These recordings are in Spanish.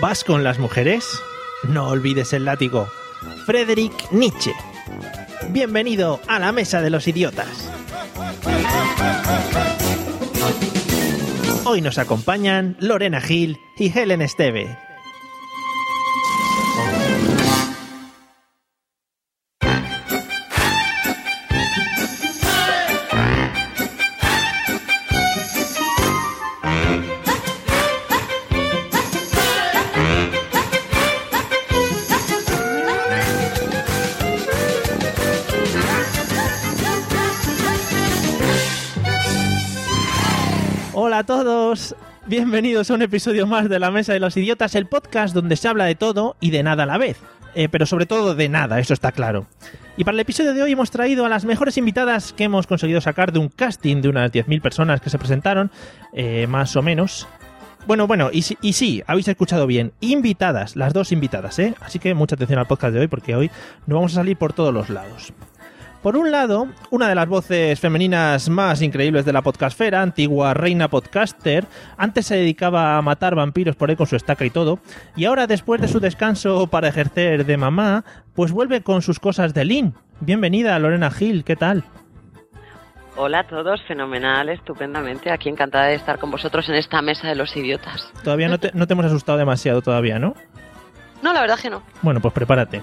¿Vas con las mujeres? No olvides el látigo. Friedrich Nietzsche. Bienvenido a la Mesa de los Idiotas. Hoy nos acompañan Lorena Gil y Helen Esteve. Bienvenidos a un episodio más de La Mesa de los Idiotas, el podcast donde se habla de todo y de nada a la vez. Eh, pero sobre todo de nada, eso está claro. Y para el episodio de hoy hemos traído a las mejores invitadas que hemos conseguido sacar de un casting de unas 10.000 personas que se presentaron, eh, más o menos. Bueno, bueno, y, y sí, habéis escuchado bien, invitadas, las dos invitadas, ¿eh? Así que mucha atención al podcast de hoy porque hoy nos vamos a salir por todos los lados. Por un lado, una de las voces femeninas más increíbles de la podcastfera, antigua reina podcaster, antes se dedicaba a matar vampiros por ahí con su estaca y todo, y ahora después de su descanso para ejercer de mamá, pues vuelve con sus cosas de Lean. Bienvenida, Lorena Gil, ¿qué tal? Hola a todos, fenomenal, estupendamente. Aquí encantada de estar con vosotros en esta mesa de los idiotas. Todavía no te, no te hemos asustado demasiado todavía, ¿no? No, la verdad que no. Bueno, pues prepárate.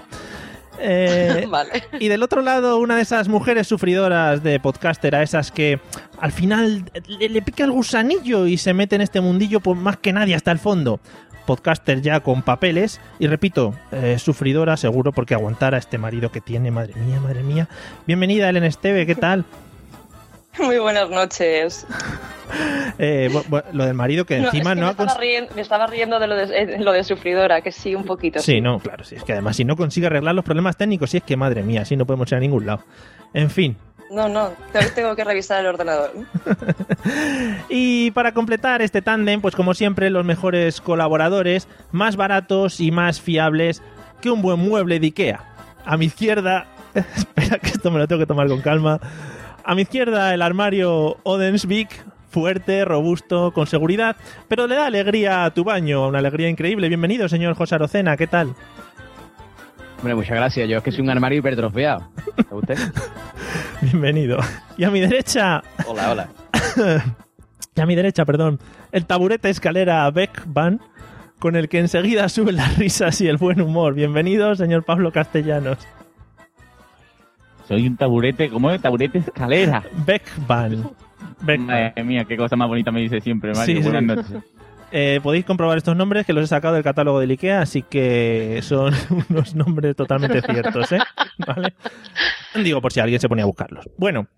Eh, vale. Y del otro lado, una de esas mujeres sufridoras de podcaster, a esas que al final le, le pica el gusanillo y se mete en este mundillo pues, más que nadie hasta el fondo. Podcaster ya con papeles y repito, eh, sufridora seguro porque aguantar a este marido que tiene, madre mía, madre mía. Bienvenida, Ellen Esteve, ¿qué tal? Muy buenas noches. Eh, lo del marido que No, encima es que no me, ha estaba riendo, me estaba riendo de lo de, eh, lo de sufridora, que sí, un poquito. Sí, no, claro, sí, es que además si no consigue arreglar los problemas técnicos, sí es que madre mía, así no podemos ir a ningún lado. En fin, No, no, tengo que revisar el ordenador. Y para completar este tándem, pues como siempre, los mejores colaboradores, más baratos y más fiables que un buen mueble de Ikea. A mi izquierda, espera que esto me lo tengo que tomar con calma. A mi izquierda el armario Odensvik, fuerte, robusto, con seguridad, pero le da alegría a tu baño, una alegría increíble. Bienvenido, señor José Arocena, ¿qué tal? Hombre, muchas gracias. Yo es que soy un armario hipertrofiado. ¿A usted? Bienvenido. Y a mi derecha, Hola, hola. y a mi derecha, perdón, el taburete escalera Beckban, con el que enseguida suben las risas y el buen humor. Bienvenido, señor Pablo Castellanos. Soy un taburete, ¿cómo es? Taburete escalera. Beckban. Madre mía, qué cosa más bonita me dice siempre, Mario. Sí, sí. Buenas noches. Eh, podéis comprobar estos nombres que los he sacado del catálogo del IKEA, así que son unos nombres totalmente ciertos, ¿eh? ¿Vale? Digo, por si alguien se ponía a buscarlos. Bueno,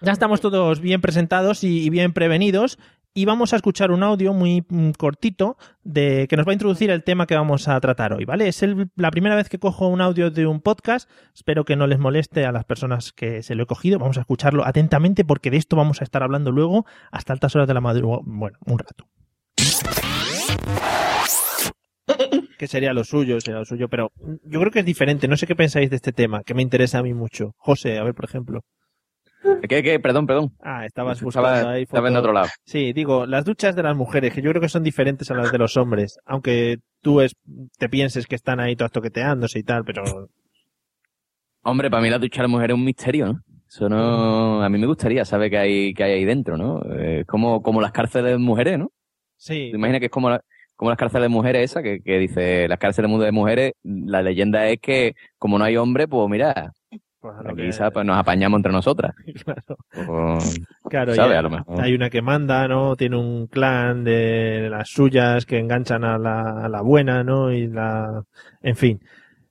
ya estamos todos bien presentados y bien prevenidos. Y vamos a escuchar un audio muy mm, cortito de que nos va a introducir el tema que vamos a tratar hoy, ¿vale? Es la primera vez que cojo un audio de un podcast. Espero que no les moleste a las personas que se lo he cogido. Vamos a escucharlo atentamente porque de esto vamos a estar hablando luego hasta altas horas de la madrugada. Bueno, un rato. que sería lo suyo, sería lo suyo, pero yo creo que es diferente. No sé qué pensáis de este tema, que me interesa a mí mucho. José, a ver, por ejemplo. ¿Qué, qué? Perdón, perdón. Ah, estabas buscando Estaba, ahí estaba en otro lado. Sí, digo, las duchas de las mujeres, que yo creo que son diferentes a las de los hombres, aunque tú es, te pienses que están ahí todas toqueteándose y tal, pero Hombre, para mí la ducha de la mujer es un misterio, ¿no? Eso no... A mí me gustaría saber qué hay, qué hay ahí dentro, ¿no? Eh, como, como las cárceles de mujeres, ¿no? sí. ¿Te imaginas que es como, la- como las cárceles de mujeres esa, que, que dice, las cárceles de mujeres, la leyenda es que como no hay hombre, pues mira, pues aquí nos apañamos entre nosotras. claro, claro, ¿Sabe? ya A lo mejor. hay una que manda, ¿no? Tiene un clan de las suyas que enganchan a la, a la buena, ¿no? Y la, en fin.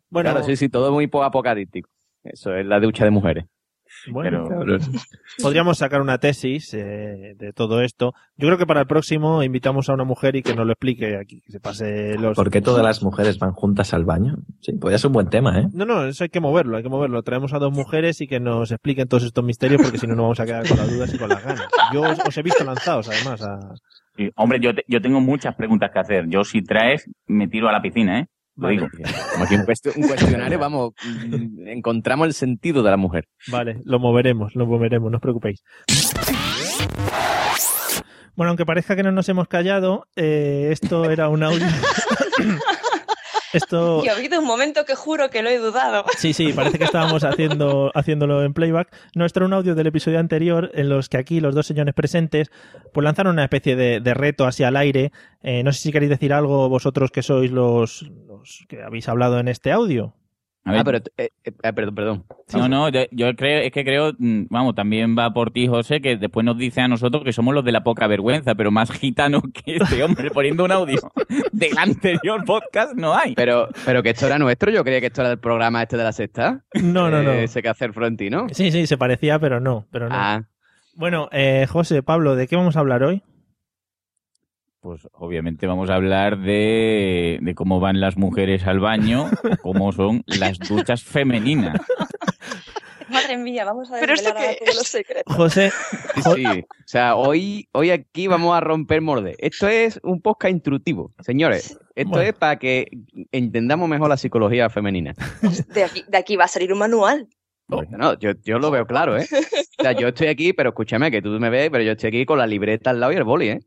Bueno, Claro, sí, sí, todo muy po- apocalíptico. Eso es la ducha de mujeres. Bueno, Pero- podríamos sacar una tesis eh, de todo esto. Yo creo que para el próximo invitamos a una mujer y que nos lo explique aquí, que se pase los... ¿Por qué todas las mujeres van juntas al baño? Sí, podría ser un buen tema, ¿eh? No, no, eso hay que moverlo, hay que moverlo. Traemos a dos mujeres y que nos expliquen todos estos misterios porque si no nos vamos a quedar con las dudas y con las ganas. Yo os, os he visto lanzados, además, a... Sí, hombre, yo, te- yo tengo muchas preguntas que hacer. Yo si traes, me tiro a la piscina, ¿eh? Lo Vale. digo. Como aquí un cuestionario, vamos, mm, encontramos el sentido de la mujer. Vale, lo moveremos, lo moveremos, no os preocupéis. Bueno, aunque parezca que no nos hemos callado, eh, esto era un audio. esto. Y ha habido un momento que juro que lo he dudado. Sí, sí, parece que estábamos haciendo, haciéndolo en playback. No, esto era un audio del episodio anterior en los que aquí los dos señores presentes pues lanzaron una especie de, de reto hacia el aire. Eh, no sé si queréis decir algo vosotros que sois los, los que habéis hablado en este audio. A ver, Ah, pero, eh, eh, ah, perdón, perdón. no, no, yo, yo creo, es que creo, mm, vamos, también va por ti, José, que después nos dice a nosotros que somos los de la poca vergüenza, pero más gitano que este hombre poniendo un audio del anterior podcast no hay. Pero, pero que esto era nuestro, yo creía que esto era del programa este de la sexta. No, no, no. Eh, Ese que hacer Florentino. Sí, sí, se parecía, pero no, pero no. Ah, Bueno, eh, José, Pablo, ¿de qué vamos a hablar hoy? Pues obviamente vamos a hablar de, de cómo van las mujeres al baño, cómo son las duchas femeninas. Madre mía, vamos a ¿Pero esto todos los secretos. José, sí, sí. O sea, hoy, hoy aquí vamos a romper morde. Esto es un podcast instructivo, señores. Esto Bueno. es para que entendamos mejor la psicología femenina. De aquí, de aquí va a salir un manual. No, yo, yo lo veo claro, ¿eh? O sea, yo estoy aquí, pero escúchame, que tú me ves, pero yo estoy aquí con la libreta al lado y el boli, ¿eh?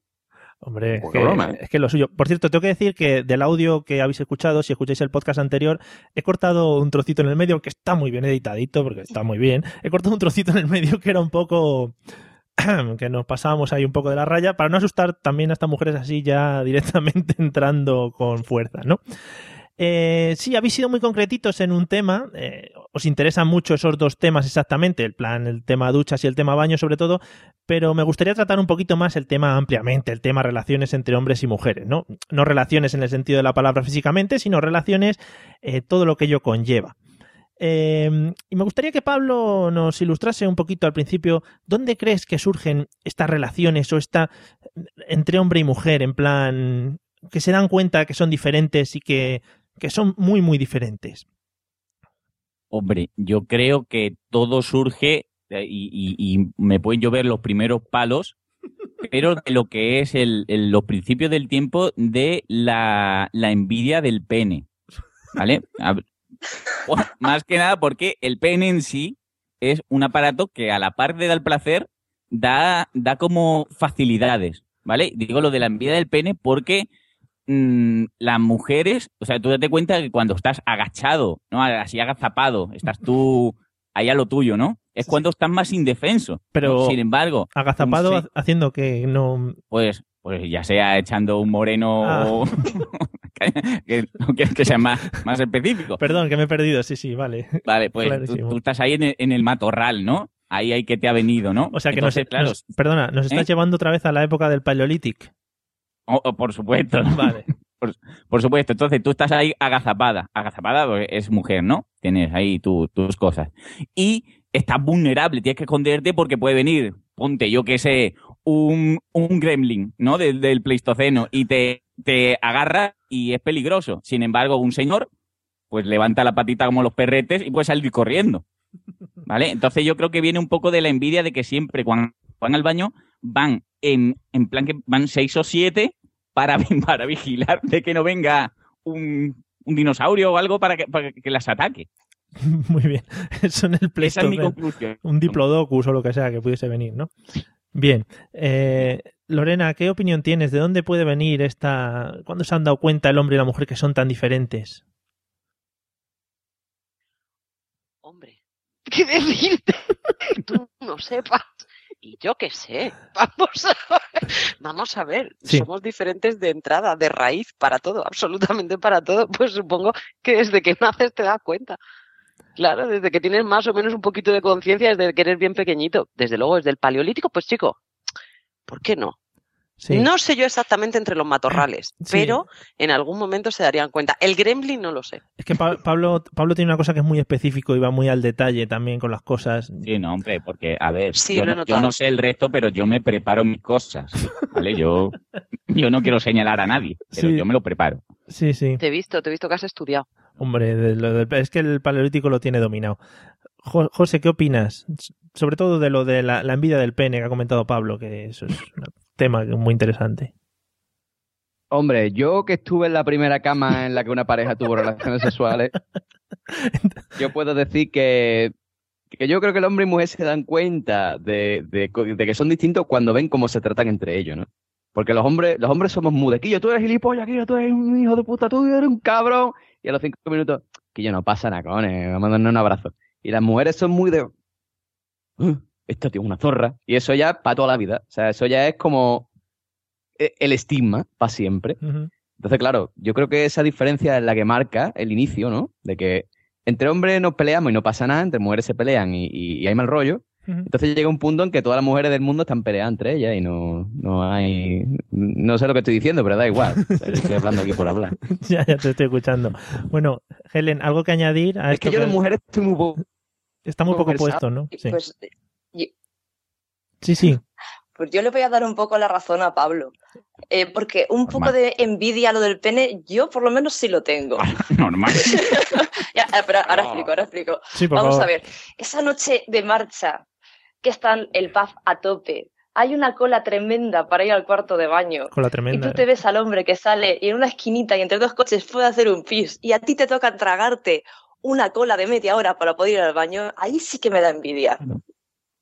Hombre, es Poca que, broma. es que lo suyo. Por cierto, tengo que decir que del audio que habéis escuchado, si escucháis el podcast anterior, he cortado un trocito en el medio que está muy bien editadito, porque está muy bien. He cortado un trocito en el medio que era un poco que nos pasábamos ahí un poco de la raya para no asustar también a estas mujeres así ya directamente entrando con fuerza, ¿no? Eh, sí, habéis sido muy concretitos en un tema. eh, os interesan mucho esos dos temas exactamente, el plan, el tema duchas y el tema baño sobre todo, pero me gustaría tratar un poquito más el tema ampliamente, el tema relaciones entre hombres y mujeres, ¿no? No relaciones en el sentido de la palabra físicamente, sino relaciones, eh, todo lo que ello conlleva. Eh, y me gustaría que Pablo nos ilustrase un poquito al principio dónde crees que surgen estas relaciones o esta entre hombre y mujer, en plan que se dan cuenta que son diferentes y que, que son muy, muy diferentes. Hombre, yo creo que todo surge eh, y, me pueden llover los primeros palos, pero de lo que es los principios del tiempo de la, envidia del pene. ¿Vale? Más que nada porque el pene en sí es un aparato que a la par de dar placer da, da como facilidades. ¿Vale? Digo lo de la envidia del pene porque mm, las mujeres, o sea, tú date cuenta que cuando estás agachado, ¿no? Así agazapado, estás tú ahí a lo tuyo, ¿no? Es cuando estás más indefenso. Pero- Sin embargo, Agazapado Sí. ha- haciendo que no... pues, pues ya sea echando un moreno Ah. o que, no quieres que sea más, más específico. Perdón, que me he perdido, sí, sí, vale. Vale, pues tú, estás ahí en el, en el matorral, ¿no? Ahí hay que te ha venido, ¿no? O sea que Entonces, nos, claro, nos- perdona, nos estás ¿Eh? llevando otra vez a la época del Paleolític. O- o por supuesto. Vale. Por supuesto, entonces tú estás ahí agazapada. Agazapada pues, es mujer, ¿no? Tienes ahí tu- tus cosas. Y estás vulnerable, tienes que esconderte porque puede venir, ponte, yo que sé, un, un gremlin, ¿no? Del, del Pleistoceno y te, te agarra y es peligroso. Sin embargo, un señor, pues levanta la patita como los perretes y puede salir corriendo. ¿Vale? Entonces yo creo que viene un poco de la envidia de que siempre cuando van al baño van en, en plan que van seis o siete para, para vigilar de que no venga un, un dinosaurio o algo para que, para que las ataque. Muy bien. Eso en el Play Esa es mi conclusión. Un diplodocus o lo que sea que pudiese venir, ¿no? Bien. Eh, Lorena, ¿qué opinión tienes? ¿De dónde puede venir esta... ¿Cuándo se han dado cuenta el hombre y la mujer que son tan diferentes? Hombre, ¿qué decirte? Que tú no sepas. Y yo qué sé. Vamos a ver. Vamos a ver. Sí. Somos diferentes de entrada, de raíz, para todo, absolutamente para todo. Pues supongo que desde que naces te das cuenta. Claro, desde que tienes más o menos un poquito de conciencia, desde que eres bien pequeñito. Desde luego, desde el paleolítico, pues chico, ¿por qué no? Sí. No sé yo exactamente entre los matorrales, Sí. pero en algún momento se darían cuenta. El gremlin no lo sé. Es que Pa- Pablo, Pablo tiene una cosa que es muy específico y va muy al detalle también con las cosas. Sí, no, hombre, porque, a ver, Sí, yo, no, yo notado. no sé el resto, pero yo me preparo mis cosas, ¿vale? Yo, yo no quiero señalar a nadie, pero Sí. yo me lo preparo. Sí, sí. Te he visto, te he visto que has estudiado. Hombre, de lo del- es que el paleolítico lo tiene dominado. Jo- José, ¿qué opinas? Sobre todo de lo de la, la envidia del pene que ha comentado Pablo, que eso es un tema muy interesante. Hombre, yo que estuve en la primera cama en la que una pareja tuvo relaciones sexuales, yo puedo decir que, que yo creo que el hombre y mujer se dan cuenta de, de que son distintos cuando ven cómo se tratan entre ellos, ¿no? Porque los hombres, los hombres somos mudequillos, tú eres gilipollas, Quillo, tú eres un hijo de puta, tú eres un cabrón. Y a los cinco minutos, que yo no pasa nada, cojones, vamos a darnos un abrazo. Y las mujeres son muy de, "Uh, esto tío es una zorra. Y eso ya para toda la vida. O sea, eso ya es como eh, el estigma para siempre. Entonces, claro, yo creo que esa diferencia es la que marca el inicio, ¿no? De que entre hombres nos peleamos y no pasa nada, entre mujeres se pelean y, y- y hay mal rollo. Entonces llega un punto en que todas las mujeres del mundo están peleadas entre ellas y no, no hay... No sé lo que estoy diciendo, pero da igual. O sea, Estoy hablando aquí por hablar. ya, ya te estoy escuchando. Bueno, Helen, ¿algo que añadir a Es esto? que yo de mujeres estoy muy poco... Está muy poco puesto, ¿no? Sí, Pues, sí. sí. pues yo le voy a dar un poco la razón a Pablo. Eh, porque un poco de envidia a lo del pene, yo por lo menos sí lo tengo. Normal. Ya, eh, pero ahora No. explico, ahora explico. Sí, por Vamos favor. a ver, esa noche de marcha, que está el pub a tope, hay una cola tremenda para ir al cuarto de baño. Con la Y tremenda. tú te ves al hombre que sale y en una esquinita y entre dos coches puede hacer un pis y a ti te toca tragarte una cola de media hora para poder ir al baño, ahí sí que me da envidia.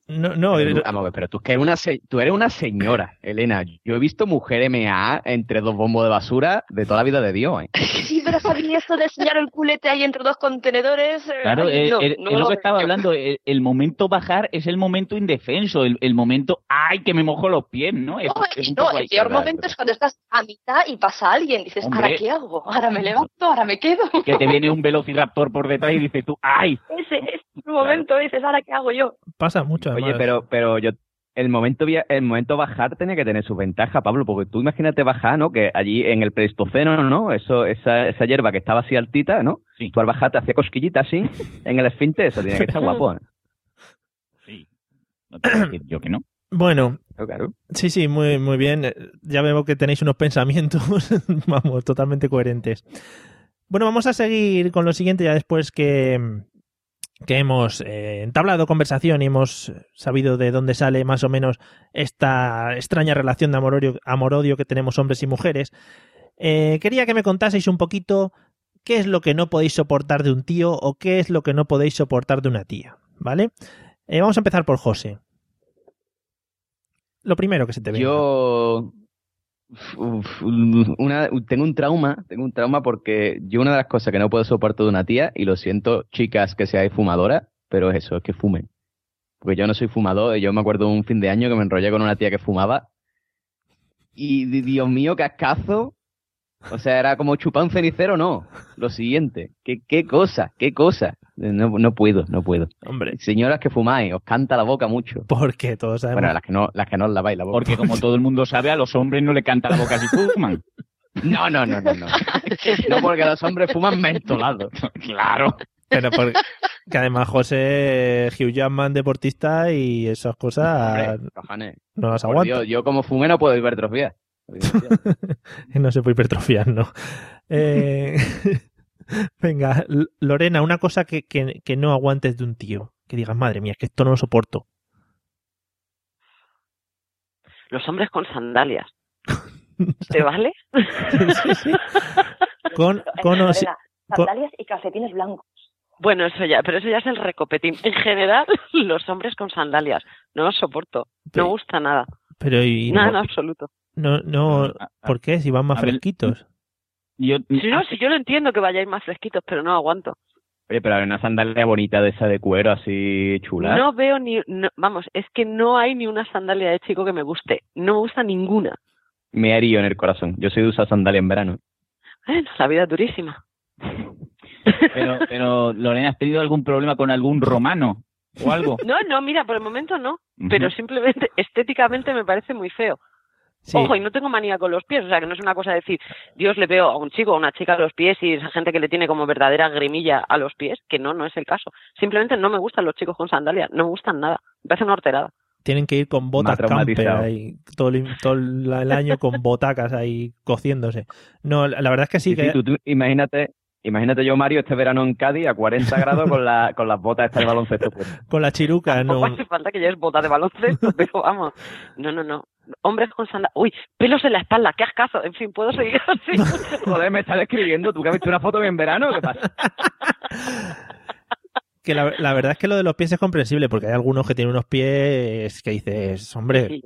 No, no, Pero tú- vamos a ver, pero tú, que eres una se- tú eres una señora, Elena. Yo he visto mujer MA entre dos bombos de basura de toda la vida de Dios, ¿eh? Sí, pero a mí eso de enseñar el culete ahí entre dos contenedores. Claro, ay, eh, no, eh, no es lo que estaba hablando. El, el momento bajar es el momento indefenso, el, el momento, ¡ay, que me mojo los pies! ¿no? Es, No, es el peor momento es cuando estás a mitad y pasa alguien. Dices, Hombre. ¿ahora qué hago? ¿Ahora me levanto? ¿Ahora me quedo? Que te viene un velociraptor por detrás y dices tú, ¡ay! Ese es el momento, dices, ¿ahora qué hago yo? pasa mucho. Oye, pero, pero yo, el momento, el momento bajar tenía que tener su ventaja, Pablo, porque tú imagínate bajar, ¿no? Que allí en el Pleistoceno, ¿no? Eso, esa, esa hierba que estaba así altita, ¿no? Sí. Tú al bajar te hacía cosquillita así en el esfínter, eso tiene que estar guapo, ¿eh? Sí. No te voy a decir yo que no. Bueno, Claro, sí, sí, muy, muy bien. Ya veo que tenéis unos pensamientos, vamos, totalmente coherentes. Bueno, vamos a seguir con lo siguiente ya después que, que hemos eh, entablado conversación y hemos sabido de dónde sale más o menos esta extraña relación de amor-odio que tenemos hombres y mujeres. Eh, quería que me contaseis un poquito qué es lo que no podéis soportar de un tío o qué es lo que no podéis soportar de una tía, ¿vale? Eh, vamos a empezar por José. Lo primero que se te ve. Yo una, tengo un trauma, tengo un trauma porque yo una de las cosas que no puedo soportar de una tía, y lo siento, chicas que seáis fumadoras, pero es eso, es que fumen. Porque yo no soy fumador, y yo me acuerdo un fin de año que me enrollé con una tía que fumaba, y di- Dios mío, cascazo. O sea, era como chupar un cenicero, no. Lo siguiente, qué, qué cosa, qué cosa. No, no puedo, no puedo. Hombre, Señoras que fumáis, os canta la boca mucho. porque todos sabemos. Bueno, las que no, las que no os laváis la boca. Porque como todo el mundo sabe, a los hombres no le canta la boca si fuman. No, no, no, no, no. No, porque los hombres fuman mentolados. Claro. Pero porque, que además José Hugh Jackman deportista y esas cosas Hombre, cojones. no las aguanta. Dios, yo como fumé no puedo hipertrofiar. No se puede hipertrofiar, ¿no? Eh, venga, Lorena, una cosa que, que, que no aguantes de un tío. Que digas, madre mía, es que esto no lo soporto. Los hombres con sandalias. ¿Te vale? Sí, sí. Con, con o si- Lorena, con- sandalias y calcetines blancos. Bueno, eso ya, pero eso ya es el recopetín. En general, los hombres con sandalias. No los soporto. No Pero- gusta nada. pero y Nada en no, absoluto. no, no, ¿por qué? Si van más a ver, fresquitos. Yo, Si no, si yo lo entiendo que vayáis más fresquitos, pero no aguanto. Oye, pero hay una sandalia bonita de esa de cuero así chula. No veo ni, no- vamos, es que no hay ni una sandalia de chico que me guste. No me gusta ninguna. Me haría en el corazón. Yo soy de usar sandalia en verano. Bueno, la vida es durísima. Pero, pero, Lorena, ¿has tenido algún problema con algún romano o algo? No, no, mira, por el momento no. Pero simplemente estéticamente me parece muy feo. Sí. Ojo, y no tengo manía con los pies, o sea, que no es una cosa de decir, Dios le veo a un chico o a una chica a los pies y esa gente que le tiene como verdadera grimilla a los pies, que no, no es el caso. Simplemente no me gustan los chicos con sandalias, no me gustan nada. Me parece una horterada. Tienen que ir con botas camper ahí, todo, el, todo el el año con botacas ahí cociéndose. No, la la verdad es que sí, Sí, que sí, tú, tú imagínate, imagínate yo, Mario, este verano en Cádiz a 40 grados con, la, con las botas estas de baloncesto. puestas. con la chiruca no... Tampoco hace falta que lleves botas de baloncesto, pero vamos. No, no, no. Hombres con sandalias. Uy, pelos en la espalda, qué ascazo. En fin, puedo seguir así. Joder, me estás describiendo. ¿Tú que has visto una foto en verano? ¿Qué pasa? Que la, la verdad es que lo de los pies es comprensible, porque hay algunos que tienen unos pies que dices, hombre,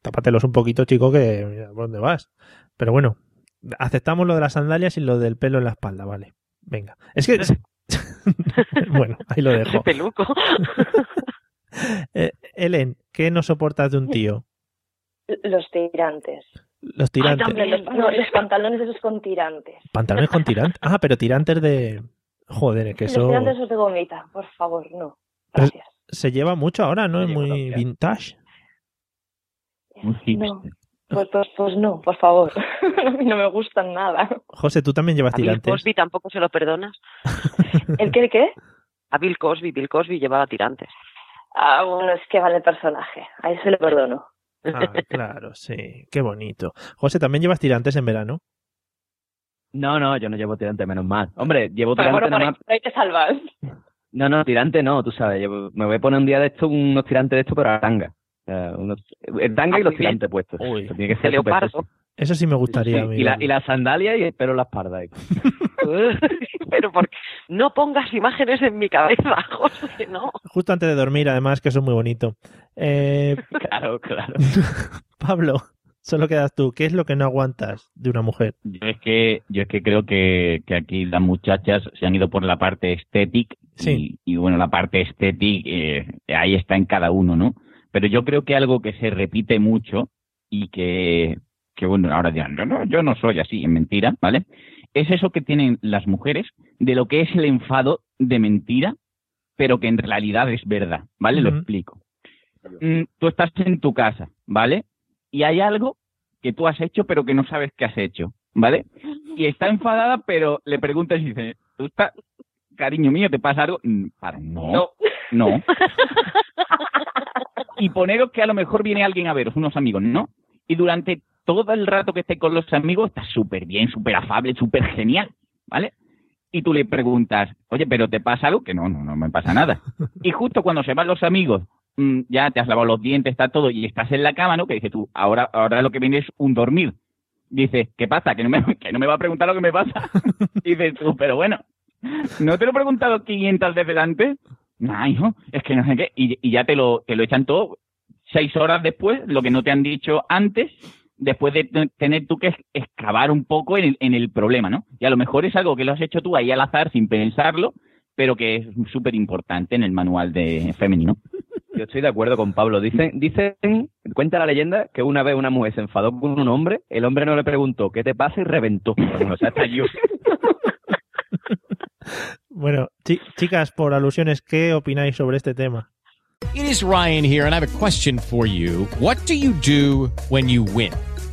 tápatelos un poquito, chico, que mira, ¿por dónde vas? Pero bueno, aceptamos lo de las sandalias y lo del pelo en la espalda, vale. Venga. Es que... bueno, ahí lo dejo. peluco. Eh, Ellen, ¿qué no soportas de un tío? Los tirantes. Los tirantes. Los, no, los pantalones esos con tirantes. Pantalones con tirantes. Ah, pero tirantes de... Joder, que Los eso tirantes esos de gomita, por favor, no. Pero- Gracias. se lleva mucho ahora, ¿no? Es muy vintage. No, hipster. Pues, pues, pues no, por favor. No me gustan nada. José, tú también llevas A Bill tirantes. Cosby tampoco se lo perdonas. ¿El qué, el qué? A Bill Cosby, Bill Cosby llevaba tirantes. Ah, bueno, es que vale el personaje. A ese le perdono. Ah, claro, sí. Qué bonito. José, ¿también llevas tirantes en verano? No, no, yo no llevo tirante, menos mal. Hombre, llevo Pero tirante bueno, nada ahí, más. por ahí te salvas. No, no, tirante no, tú sabes. llevo- me voy a poner un día de esto, unos tirantes de esto, pero a tanga. Sea, unos- el tanga Ah, y los tirantes puestos. Uy, Tiene que De ser súper leopardo. sexy. Eso sí me gustaría. Sí, y, la, y la sandalia y el pelo en la espalda. Pero porque no pongas imágenes en mi cabeza, José, no. Justo antes de dormir, además, que eso es muy bonito. Eh, Claro, claro. Pablo, solo quedas tú. ¿Qué es lo que no aguantas de una mujer? Yo es que, yo es que creo que, que aquí las muchachas se han ido por la parte estética Sí. y, y bueno, la parte estética eh, ahí está en cada uno, ¿no? Pero yo creo que algo que se repite mucho y que, que bueno, ahora dirán, no, no, yo no soy así, es mentira, ¿vale? Es eso que tienen las mujeres de lo que es el enfado de mentira, pero que en realidad es verdad, ¿vale? Lo explico. Mm, tú estás en tu casa, ¿vale? Y hay algo que tú has hecho pero que no sabes que has hecho, ¿vale? Y está enfadada, pero le preguntas y dice, ¿tú estás, cariño mío, te pasa algo? Mm, Para, no, no. Y poneros que a lo mejor viene alguien a veros, unos amigos, ¿no? Y durante todo el rato que esté con los amigos está súper bien, súper afable, súper genial, ¿vale? Y tú le preguntas, oye, ¿pero te pasa algo? Que no, no, no me pasa nada. Y justo cuando se van los amigos, mm, ya te has lavado los dientes, está todo, y estás en la cama, ¿no? Que dices tú, ahora, ahora lo que viene es un dormir. Dices, ¿qué pasa? Que no, me, que no me va a preguntar lo que me pasa. Dices tú, pero bueno, ¿no te lo he preguntado 500 veces antes? No, hijo, es que no sé qué. Y, y ya te lo, te lo echan todo seis horas después, lo que no te han dicho antes, después de te- tener tú que excavar un poco en el, en el problema, ¿no? Y a lo mejor es algo que lo has hecho tú ahí al azar sin pensarlo, pero que es súper importante en el manual de femenino. Yo estoy de acuerdo con Pablo. Dicen, dicen, cuenta la leyenda que una vez una mujer se enfadó con un hombre, el hombre no le preguntó qué te pasa y reventó. O sea, estalló. Bueno, chi- chicas, por alusiones, ¿qué opináis sobre este tema? It is Ryan here, and I have a question for you. What do you do when you win?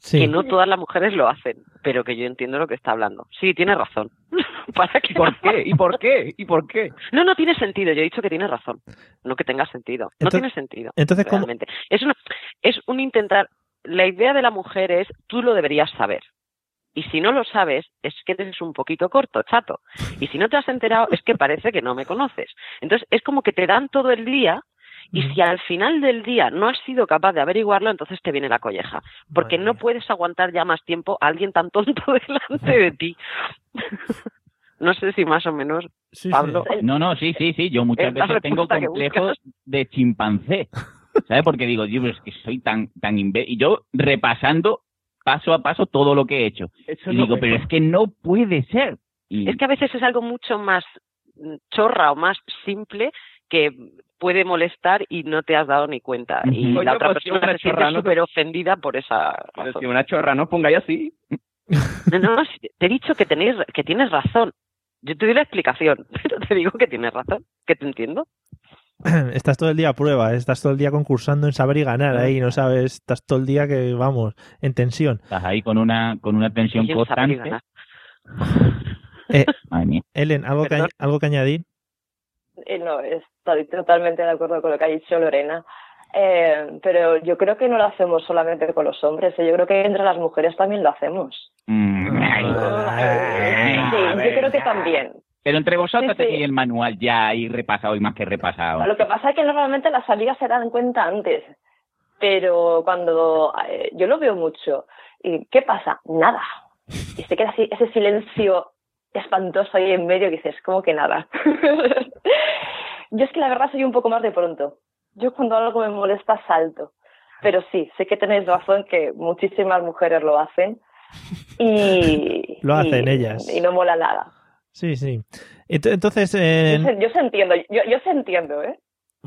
Sí. que no todas las mujeres lo hacen, pero que yo entiendo lo que está hablando. Sí, tiene razón. ¿Para qué? ¿Por qué? ¿Y por qué? ¿Y por qué? No, no tiene sentido. Yo he dicho que tiene razón. No que tenga sentido. No Entonces- tiene sentido. entonces, ¿cómo- realmente. Es, una, es un intentar. La idea de la mujer es tú lo deberías saber. Y si no lo sabes, es que eres un poquito corto, chato. Y si no te has enterado, es que parece que no me conoces. Entonces, es como que te dan todo el día y si al final del día no has sido capaz de averiguarlo, entonces te viene la colleja. Porque no puedes aguantar ya más tiempo a alguien tan tonto delante de ti. no sé si más o menos, Pablo. No, no, sí, sí, sí. Yo muchas veces tengo complejos de chimpancé. ¿Sabes? Porque digo, Dios, es que soy tan, tan imbe- Y yo repasando paso a paso todo lo que he hecho. Eso y no digo, pero es que no puede ser. Y- Es que a veces es algo mucho más mm, chorra o más simple que puede molestar y no te has dado ni cuenta. Y la otra pues persona se siente súper ofendida por esa Pero si una chorra no pongáis así. No, no, te he dicho que, tenéis, que tienes razón. Yo te doy la explicación, pero te digo que tienes razón, que te entiendo. Estás todo el día a prueba, ¿eh? estás todo el día concursando en saber y ganar ahí, no sabes, estás todo el día que, vamos, en tensión. Estás ahí con una, con una tensión ¿Quién sabe constante. Eh, Madre mía. Ellen, ¿algo que. ¿algo que añadir? Eh, no, estoy totalmente de acuerdo con lo que ha dicho Lorena. Eh, pero yo creo que no lo hacemos solamente con los hombres, eh, yo creo que entre las mujeres también lo hacemos. Mm, ay. Sí, yo creo que también. Pero entre vosotros Sí, sí. tenéis el manual ya ahí repasado y más que repasado. Lo que pasa es que normalmente las amigas se dan cuenta antes, pero cuando eh, yo lo veo mucho, ¿y qué pasa? Nada. Y se queda así ese silencio espantoso ahí en medio que dices, ¿cómo que nada? yo es que la verdad soy un poco más de pronto. Yo cuando algo me molesta salto. Pero sí, sé que tenéis razón que muchísimas mujeres lo hacen y... Lo hacen y- ellas. Y no mola nada. Sí, sí. Ent- Entonces, eh, Yo, se, yo se entiendo, yo, yo se entiendo, ¿eh?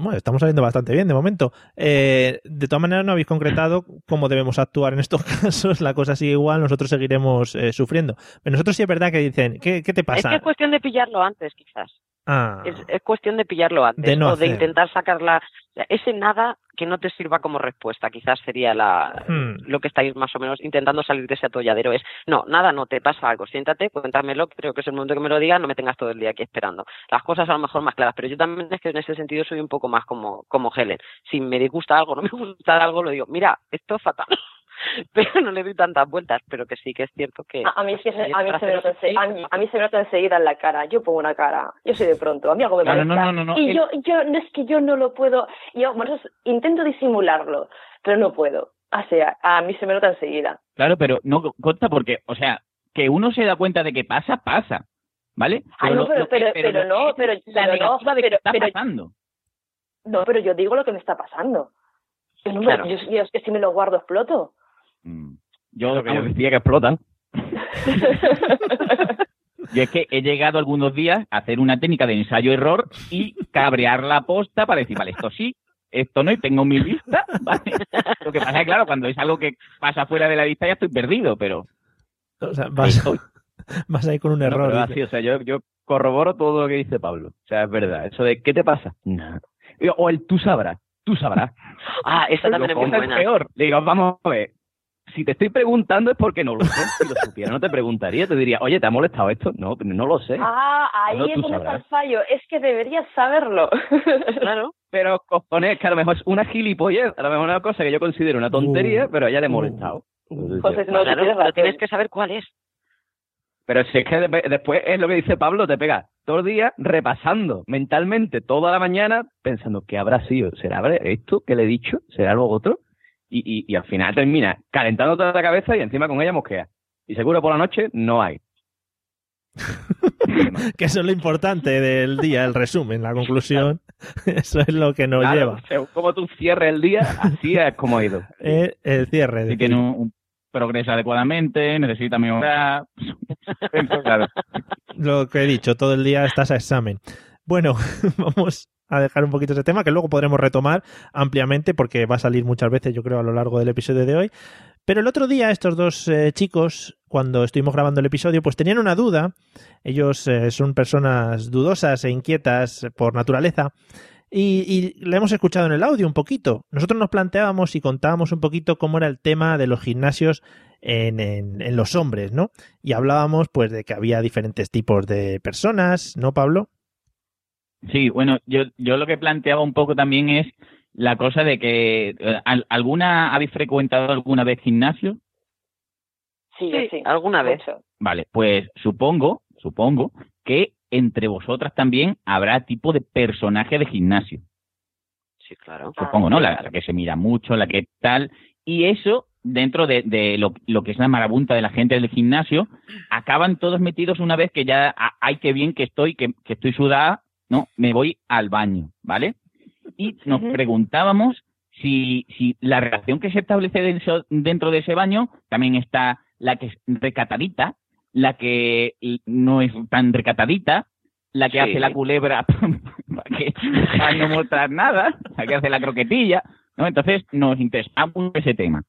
Bueno, estamos saliendo bastante bien de momento. Eh, de todas maneras, no habéis concretado cómo debemos actuar en estos casos. La cosa sigue igual, nosotros seguiremos eh, sufriendo. Pero nosotros sí es verdad que dicen, ¿qué, qué te Es pasa? que es cuestión de pillarlo antes, quizás. Ah, Es, es cuestión de pillarlo antes De no o de intentar sacarla. Ese nada que no te sirva como respuesta, quizás sería la, hmm. lo que estáis más o menos intentando salir de ese atolladero. Es, no, nada, no te pasa algo. Siéntate, cuéntamelo, creo que es el momento que me lo digas, no me tengas todo el día aquí esperando. Las cosas a lo mejor más claras, pero yo también es que en ese sentido soy un poco más como, como Helen. Si me disgusta algo, no me gusta algo, lo digo, mira, esto es fatal. Pero no le doy tantas vueltas, pero que sí que es cierto que. A, a mí, es que se- Sí, a, mí para se me nota ense- a, mí, a mí se me nota enseguida en la cara. Yo pongo una cara. Yo soy de pronto. A mí algo me Claro, molesta. no, no, no, no, Y el- yo, yo, no es que yo no lo puedo. Yo, bueno, intento disimularlo, pero no puedo. O sea, a mí se me nota enseguida. Claro, pero no consta porque, o sea, que uno se da cuenta de que pasa, pasa. ¿Vale? Ay, no, lo- pero, lo pero, pero no, pero, la pero no, negativa de que pero, está pero- pasando. no, pero yo digo lo que me está pasando. Yo, no me- Claro. yo, yo es que si me lo guardo exploto. Yo, Lo que yo decía que explotan. yo es que he llegado algunos días a hacer una técnica de ensayo-error y cabrear la posta para decir, vale, esto sí, esto no, y tengo mi lista, ¿vale? Lo que pasa es que, claro, cuando es algo que pasa fuera de la lista ya estoy perdido, pero... O sea, vas, vas ahí con un error. pero dice. así, o sea, yo, yo corroboro todo lo que dice Pablo. O sea, es verdad. Eso de, ¿qué te pasa? Nada. O el tú sabrás. Tú sabrás. Ah, esa también es muy buena. peor. Le digo, vamos a ver. Si te estoy preguntando es porque no lo sé. Si lo supiera, no te preguntaría. Te diría, oye, ¿te ha molestado esto? No, no lo sé. Ah, ahí No, es donde está el fallo. Es que deberías saberlo. Claro. Pero cojones, que a lo mejor es una gilipollez. A lo mejor una cosa que yo considero una tontería, Uh, pero a ella le ha molestado. José, no, Claro, tienes tienes que saber cuál es. Pero si es que de- después es lo que dice Pablo, te pega todo el día repasando mentalmente toda la mañana, pensando qué habrá sido, será esto que le he dicho, será algo otro, y, y, y al final termina calentando toda la cabeza y encima con ella mosquea. Y seguro por la noche no hay. que eso es lo importante del día, el resumen, la conclusión. Eso es lo que nos Claro, lleva. como tú cierres el día, así es como ha ido. Eh, el cierre. Si tiene un, un- progresa adecuadamente, necesita mejorar... claro. Lo que he dicho, todo el día estás a examen. Bueno, vamos a dejar un poquito ese tema que luego podremos retomar ampliamente porque va a salir muchas veces, yo creo, a lo largo del episodio de hoy. Pero el otro día estos dos eh, chicos, cuando estuvimos grabando el episodio, pues tenían una duda. Ellos eh, son personas dudosas e inquietas por naturaleza Y, y la hemos escuchado en el audio un poquito. Nosotros nos planteábamos y contábamos un poquito cómo era el tema de los gimnasios en, en, en los hombres, ¿no? Y hablábamos pues de que había diferentes tipos de personas, ¿no, Pablo? Sí, bueno, yo, yo lo que planteaba un poco también es la cosa de que eh, ¿al- ¿alguna habéis frecuentado alguna vez gimnasio? Sí, Sí, sí, alguna vez. Vale, pues supongo, supongo que entre vosotras también habrá tipo de personaje de gimnasio. Sí, claro. Supongo, ¿no? La, la que se mira mucho, la que tal. Y eso, dentro de, de lo, lo que es la marabunta de la gente del gimnasio, acaban todos metidos una vez que ya, ah, ay, qué bien que estoy, que, que estoy sudada, no, me voy al baño, ¿vale? Y nos preguntábamos si, si la relación que se establece dentro, dentro de ese baño también está la que es recatadita, la que no es tan recatadita, la que Sí. hace la culebra para, que, para no mostrar nada, la que hace la croquetilla, ¿no? Entonces nos interesa mucho ese tema.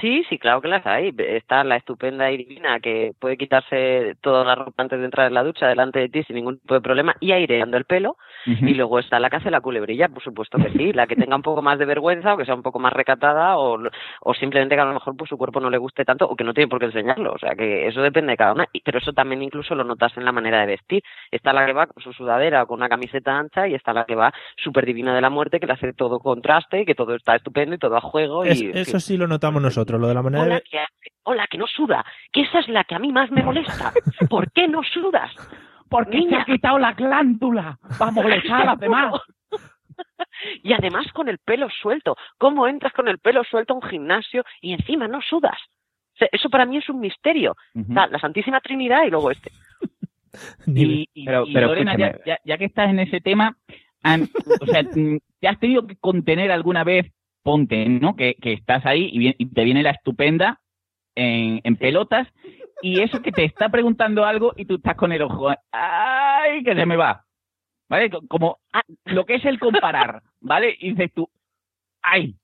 Sí, sí, claro que las hay. Está la estupenda y divina que puede quitarse toda la ropa antes de entrar en la ducha delante de ti sin ningún tipo de problema y aireando el pelo. Y luego está la que hace la culebrilla, por supuesto que sí. La que tenga un poco más de vergüenza o que sea un poco más recatada o, o simplemente que a lo mejor pues, su cuerpo no le guste tanto o que no tiene por qué enseñarlo. O sea que eso depende de cada una. Pero eso también incluso lo notas en la manera de vestir. Está la que va con su sudadera o con una camiseta ancha y está la que va súper divina de la muerte que le hace todo contraste y que todo está estupendo y todo a juego. Es- y, eso sí lo notamos nosotros, lo de la manera Hola de... que, hola, que no suda, que esa es la que a mí más me molesta. ¿Por qué no sudas? Porque se ha quitado la glándula para molestar a las demás. Y además con el pelo suelto. ¿Cómo entras con el pelo suelto a un gimnasio y encima no sudas? O sea, eso para mí es un misterio. La Santísima Trinidad y luego este. Y, y- Pero- y, pero Lorena, ya, escúchame. ya- ya que estás en ese tema, o sea, mm, ¿te has tenido que contener alguna vez? Ponte, ¿no? Que, que estás ahí y, y te viene la estupenda en, en pelotas y eso que te está preguntando algo y tú estás con el ojo, ¡ay, que se me va! ¿Vale? Co- Como ah, lo que es el comparar, ¿vale? Y dices tú, ¡ay!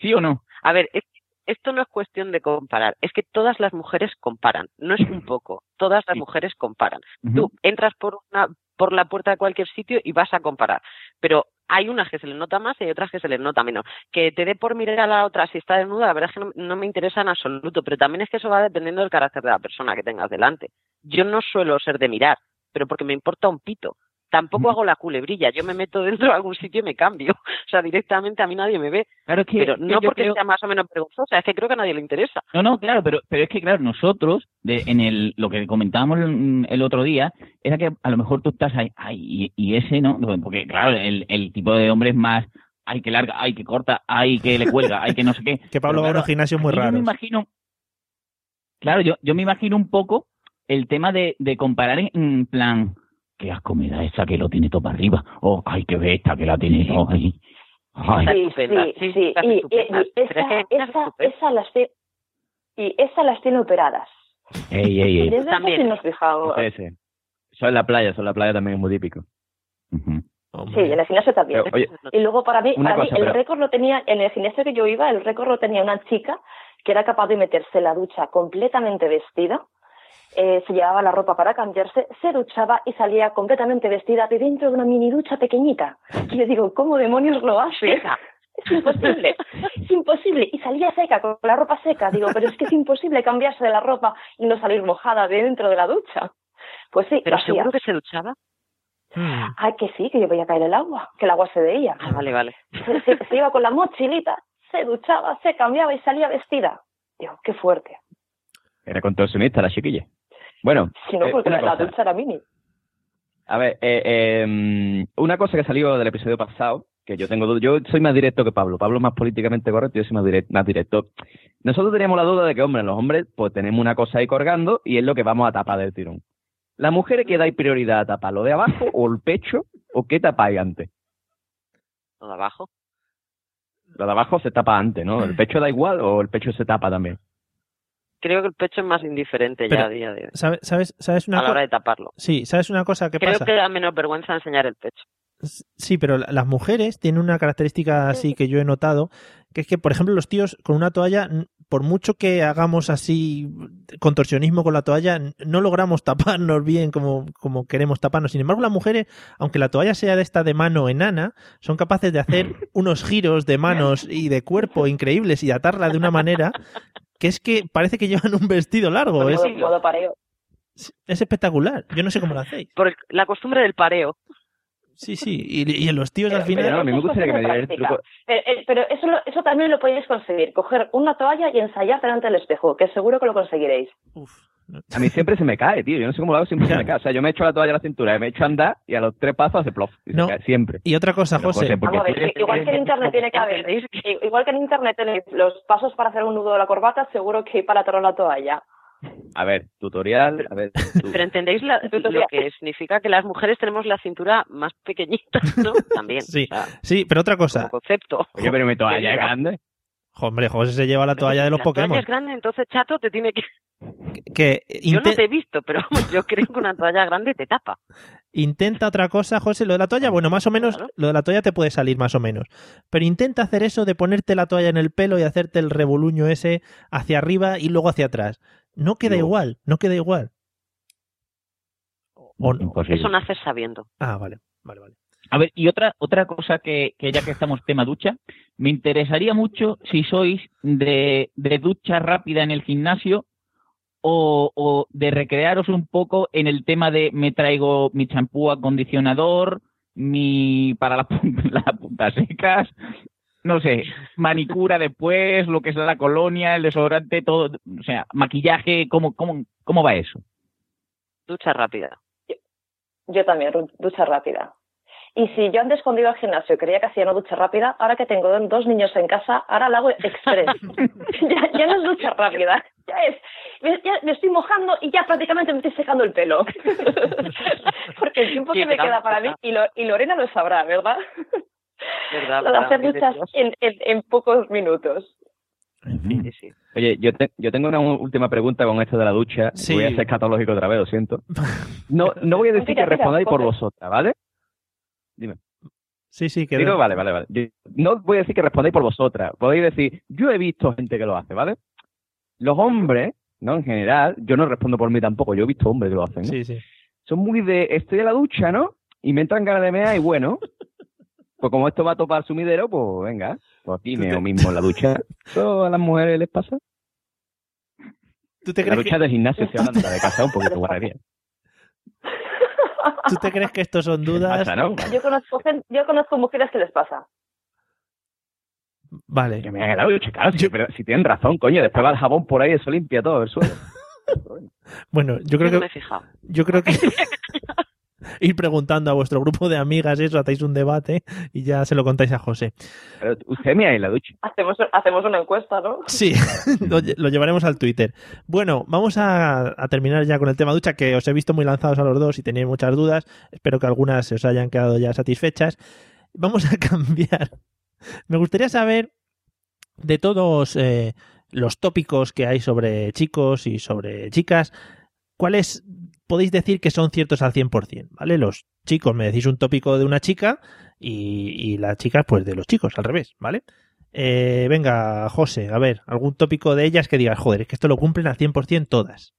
¿Sí o no? A ver, es- esto no es cuestión de comparar, es que todas las mujeres comparan, no es un poco, todas las mujeres comparan. Tú entras por una por la puerta de cualquier sitio y vas a comparar, pero hay unas que se les nota más y hay otras que se les nota menos. Que te dé por mirar a la otra si está desnuda, la verdad es que no, no me interesa en absoluto, pero también es que eso va dependiendo del carácter de la persona que tengas delante. Yo no suelo ser de mirar, pero porque me importa un pito. Tampoco hago la culebrilla, yo me meto dentro de algún sitio y me cambio. O sea, directamente a mí nadie me ve. Claro, es que- pero no porque creo- sea más o menos vergonzosa, es que creo que a nadie le interesa. No, no, claro, pero, pero es que, claro, nosotros, de, en el, lo que comentábamos el, el otro día, era que a lo mejor tú estás ahí, ay, y, y ese no, porque claro, el, el tipo de hombre es más, ay, que larga, ay, que corta, ay, que le cuelga, ay, que no sé qué. Que Pablo va a unos gimnasios muy aquí Yo me raros. imagino, claro, yo, yo me imagino un poco el tema de, de comparar en, en plan, qué asco me da esa que lo tiene todo para arriba, o ay, qué ve esta que la tiene, oh, ay, ay. Sí, sí, sí, Y, esa, esa, esa las tiene, y esa las tiene operadas. Ey, ey, ey. Desde eso También. sí nos fijamos. Sí. Eso en la playa, eso en la playa también es muy típico. Sí, en el gimnasio también. Pero, oye, y luego para mí, para mí el pero- récord lo tenía, en el gimnasio que yo iba, el récord lo tenía una chica que era capaz de meterse en la ducha completamente vestida, eh, se llevaba la ropa para cambiarse, se duchaba y salía completamente vestida de dentro de una mini ducha pequeñita. Y yo digo, ¿cómo demonios lo hace? Seca. Es imposible, es imposible. Y salía seca, con la ropa seca. Digo, pero es que es imposible cambiarse de la ropa y no salir mojada de dentro de la ducha. Pues sí, Pero lo hacía. seguro que se duchaba. Mm. Ay, que sí, que yo veía caer el agua, que el agua se veía. Ah, vale, vale. Se, se- se iba con la mochilita, se duchaba, se cambiaba y salía vestida. Digo, qué fuerte. Era contorsionista la chiquilla. Bueno, Si no, eh, porque la, la ducha era mini. A ver, eh, eh, una cosa que salió del episodio pasado, que yo tengo duda, yo soy más directo que Pablo. Pablo es más políticamente correcto, yo soy más, direct- más directo. Nosotros teníamos la duda de que, hombre, los hombres, pues tenemos una cosa ahí colgando y es lo que vamos a tapar del tirón. ¿Las mujeres que dais prioridad a tapar lo de abajo o el pecho o qué tapáis antes? Lo de abajo. Lo de abajo se tapa antes, ¿no? ¿El pecho da igual o el pecho se tapa también? Creo que el pecho es más indiferente Pero, ya a día de hoy. ¿Sabes, sabes, sabes una A la hora de taparlo. Sí, ¿sabes una cosa que Creo pasa? que da menos vergüenza enseñar el pecho. Sí, pero la- las mujeres tienen una característica así que yo he notado, que es que, por ejemplo, los tíos con una toalla por mucho que hagamos así contorsionismo con la toalla, no logramos taparnos bien como, como queremos taparnos. Sin embargo, las mujeres, aunque la toalla sea de esta de mano enana, son capaces de hacer unos giros de manos y de cuerpo increíbles y atarla de una manera que es que parece que llevan un vestido largo. Es, Modo, modo pareo. es espectacular. Yo no sé cómo lo hacéis. Por el- la costumbre del pareo. Sí, sí. Y, y en los tíos al Pero final. no, a mí me gustaría que me dieras el truco. Eh, eh, pero eso, lo- eso también lo podéis conseguir. Coger una toalla y ensayar delante del espejo, que seguro que lo conseguiréis. A mí siempre se me cae, tío. Yo no sé cómo lo hago, siempre se me cae. O sea, yo me echo la toalla a la cintura, me echo a andar y a los tres pasos hace plof. Y se No. cae siempre. Y otra cosa, Pero, José. José, porque Vamos a tú ver, eres- igual que en internet tiene que haber, igual que en internet tenéis los pasos para hacer un nudo de la corbata, seguro que hay para atar la toalla. A ver, tutorial, a ver. tú- Pero entendéis la- lo que significa que las mujeres tenemos la cintura más pequeñita, ¿no? También. Sí, o sea, sí, pero otra cosa. como concepto. Oye, pero mi toalla es grande. Hombre, José se lleva la toalla de los la toalla Pokémon. es grande, entonces chato te tiene que... Que Yo no te he visto, pero yo creo que una toalla grande te tapa. intenta otra cosa, José. Lo de la toalla, bueno, más o menos, lo de la toalla te puede salir más o menos. Pero intenta hacer eso de ponerte la toalla en el pelo y hacerte el revoluño ese hacia arriba y luego hacia atrás. No queda igual, no queda igual. O no. Eso naces sabiendo. Ah, vale, vale, vale. A ver, y otra, otra cosa que, que ya que estamos tema ducha, me interesaría mucho si sois de, ducha rápida en el gimnasio o, de recrearos un poco en el tema de me traigo mi champú acondicionador, mi para las pun- las puntas secas, no sé, manicura después, lo que es la colonia, el desodorante, todo, o sea, maquillaje, ¿cómo, cómo, cómo va eso? Ducha rápida. Yo también, ducha rápida. Y si yo antes cuando iba al gimnasio creía que hacía una ducha rápida, ahora que tengo dos niños en casa, ahora la hago express. ya, ya no es ducha rápida, ya es, me, ya me estoy mojando y ya prácticamente me estoy secando el pelo. Porque el tiempo que me queda para mí, y, Lo- y Lorena lo sabrá, ¿verdad? ¿Verdad? Lo de hacer duchas en, en, en pocos minutos. Sí, sí. Oye, yo, te- yo tengo una última pregunta con esto de la ducha. Sí. Voy a ser escatológico otra vez, lo siento. No, no voy a decir que respondáis por vosotras, ¿vale? Dime. Sí, sí, que Digo, vale, vale, vale. Yo- no voy a decir que respondáis por vosotras. Podéis decir, yo he visto gente que lo hace, ¿vale? Los hombres, ¿no? En general, yo no respondo por mí tampoco, yo he visto hombres que lo hacen, ¿no? Sí, sí. Son muy de, estoy en la ducha, ¿no? Y me entran ganas de mear y bueno, pues como esto va a topar sumidero, pues venga, pues aquí meo mismo en la ducha. ¿Eso a las mujeres les pasa? ¿Tú te En la crees ducha que, de gimnasio estoy hablando, la de casa un poquito guarrería. ¿Tú te crees que esto son dudas? Pasa, ¿no? Yo conozco, yo conozco mujeres que les pasa. Vale. Que me la ducha, claro, sí, pero si tienen razón, coño, después va el jabón por ahí, eso limpia todo el suelo. Bueno, yo creo Yo no que me he fijado. yo creo que ir preguntando a vuestro grupo de amigas eso, hacéis un debate y ya se lo contáis a José. Me en la ducha. Hacemos, hacemos una encuesta, ¿no? Sí, lo, lle- lo llevaremos al Twitter. Bueno, vamos a, a terminar ya con el tema ducha, que os he visto muy lanzados a los dos y tenéis muchas dudas. Espero que algunas se os hayan quedado ya satisfechas. Vamos a cambiar. Me gustaría saber de todos eh, los tópicos que hay sobre chicos y sobre chicas, ¿cuáles podéis decir que son ciertos al 100%? ¿Vale? Los chicos me decís un tópico de una chica y, y las chicas pues de los chicos, al revés, ¿vale? Eh, venga, José, a ver, algún tópico de ellas que digas, joder, es que esto lo cumplen al 100% todas.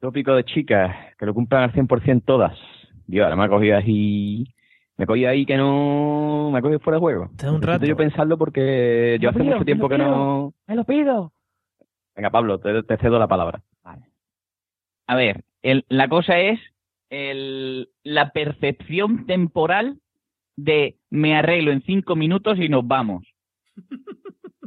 Tópico de chicas, que lo cumplan al 100% todas. Dios, ahora me ha cogido ahí... Me ha cogido ahí que no... Me ha cogido fuera de juego. Te da un rato. yo pensarlo porque yo hace pido, mucho tiempo que pido. no... ¡Me lo pido! Venga, Pablo, te, te cedo la palabra. A ver, el- la cosa es el- la percepción temporal de me arreglo en cinco minutos y nos vamos.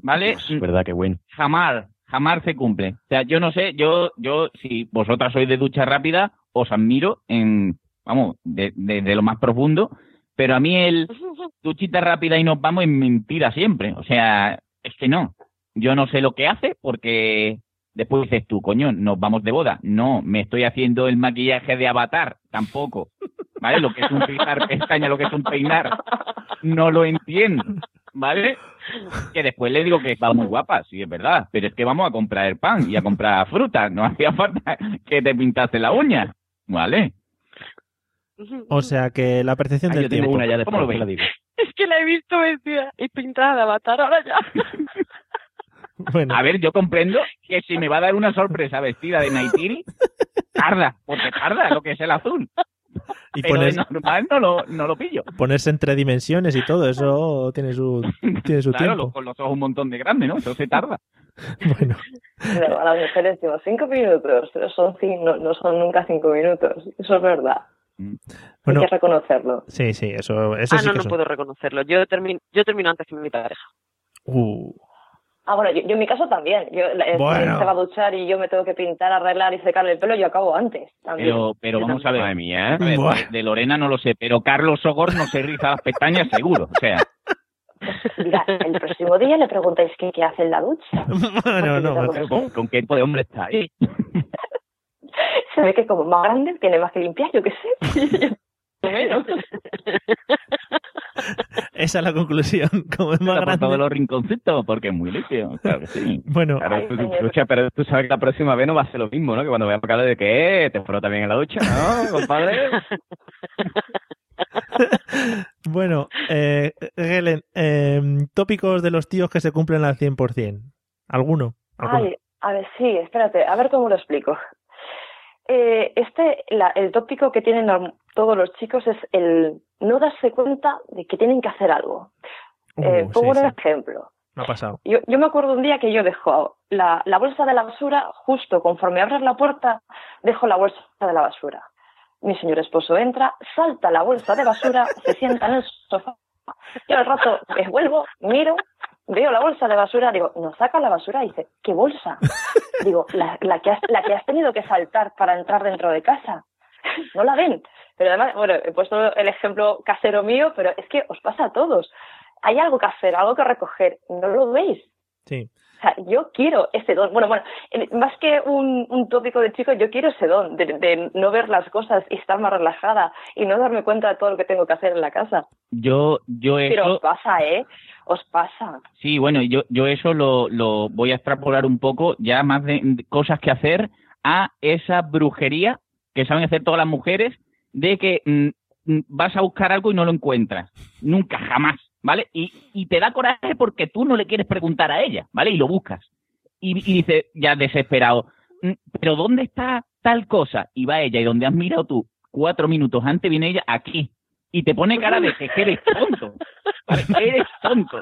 ¿Vale? Es verdad, que bueno. Jamás, jamás se cumple. O sea, yo no sé, yo, yo, si vosotras sois de ducha rápida, os admiro en, vamos, de, de- de lo más profundo, pero a mí el duchita rápida y nos vamos es mentira siempre. O sea, es que no. Yo no sé lo que hace porque después dices tú, coño, nos vamos de boda. No, me estoy haciendo el maquillaje de avatar, tampoco. ¿Vale? Lo que es un rizar pestaña, lo que es un peinar, no lo entiendo. ¿Vale? Que después le digo que va muy guapa, sí, es verdad. Pero es que vamos a comprar el pan y a comprar fruta. No hacía falta que te pintaste la uña. ¿Vale? O sea que la percepción Ah, del yo tengo tiempo. una ya ¿Cómo lo la digo. Es que la he visto vestida y pintada de avatar ahora ya. Bueno. A ver, yo comprendo que si me va a dar una sorpresa vestida de Naitiri, tarda, porque tarda lo que es el azul. Y Pero normal no lo, no lo pillo. Ponerse entre dimensiones y todo, eso tiene su, tiene su Claro, tiempo. lo- con los ojos un montón de grande, ¿no? Entonces tarda. Pero a las mujeres digo, cinco minutos, pero son no, no son nunca cinco minutos. Eso es verdad. Bueno. Hay que reconocerlo. Sí, sí, eso, eso ah, sí no, que no son- puedo reconocerlo. Yo termino, yo termino antes que mi pareja. Uh, Ah, bueno, yo, yo en mi caso también. Yo, eh, Bueno. se va a duchar y yo me tengo que pintar, arreglar y secarle el pelo, yo acabo antes. También. Pero, pero vamos a ver, madre mía, ¿eh? A ver, Buah. de, de Lorena no lo sé, pero Carlos Sogor no se riza las pestañas seguro. O sea, Mira, el próximo día le preguntáis qué, qué hace en la ducha. Bueno, no, pero ¿con, con qué tipo de hombre está ahí? Se ve que como más grande tiene más que limpiar, yo qué sé. Bueno. Esa es la conclusión. Como es más por grande. todos los rinconcitos, porque es muy limpio. Claro que sí. Bueno, Claro, tú- escucha, pero tú sabes que la próxima vez no va a ser lo mismo, ¿no? Que cuando veas por acá de que te frota bien en la ducha, ¿no, compadre? Bueno, eh, Helen, eh, tópicos de los tíos que se cumplen al 100%. ¿Alguno? ¿Alguno? Ay, a ver, sí, espérate, a ver cómo lo explico. Eh, este, la- el tópico que tienen todos los chicos es el no darse cuenta de que tienen que hacer algo. Eh, Uh, pongo sí, un sí. ejemplo. Me ha pasado. Yo, yo me acuerdo un día que yo dejo la, la bolsa de la basura, justo conforme abres la puerta, dejo la bolsa de la basura. Mi señor esposo entra, salta la bolsa de basura, se sienta en el sofá. Yo al rato eh, vuelvo, miro, veo la bolsa de basura, digo, no saca la basura y dice, ¿qué bolsa? Digo, la, la, que has, la que has tenido que saltar para entrar dentro de casa. No la ven. Pero además, bueno, he puesto el ejemplo casero mío, pero es que os pasa a todos. Hay algo que hacer, algo que recoger, no lo veis. Sí. O sea, yo quiero ese don. Bueno, bueno, más que un, un tópico de chico, yo quiero ese don de, de no ver las cosas y estar más relajada y no darme cuenta de todo lo que tengo que hacer en la casa. Yo, yo Pero eso, os pasa, ¿eh? Os pasa. sí, bueno, yo, yo eso lo, lo voy a extrapolar un poco, ya más de, cosas que hacer, a esa brujería que saben hacer todas las mujeres, de que mm, mm, vas a buscar algo y no lo encuentras. Nunca, jamás, ¿vale? Y, y te da coraje porque tú no le quieres preguntar a ella, ¿vale? Y lo buscas. Y, y dice, ya desesperado, "Mm, pero ¿dónde está tal cosa? Y va ella, y donde has mirado tú cuatro minutos antes viene ella aquí. Y te pone cara de que eres tonto. ¿Vale? Eres tonto.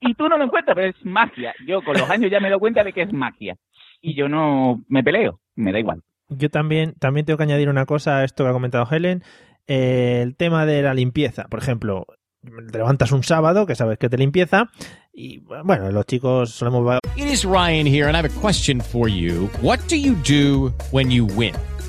Y tú no lo encuentras, pero es magia. Yo con los años ya me doy cuenta de que es magia. Y yo no me peleo, me da igual. Yo también, también tengo que añadir una cosa a esto que ha comentado Helen. Eh, el tema de la limpieza. Por ejemplo, te levantas un sábado, que sabes que te limpieza, y bueno, los chicos solemos... It is Ryan here, and I have a question for you. What do you do when you win?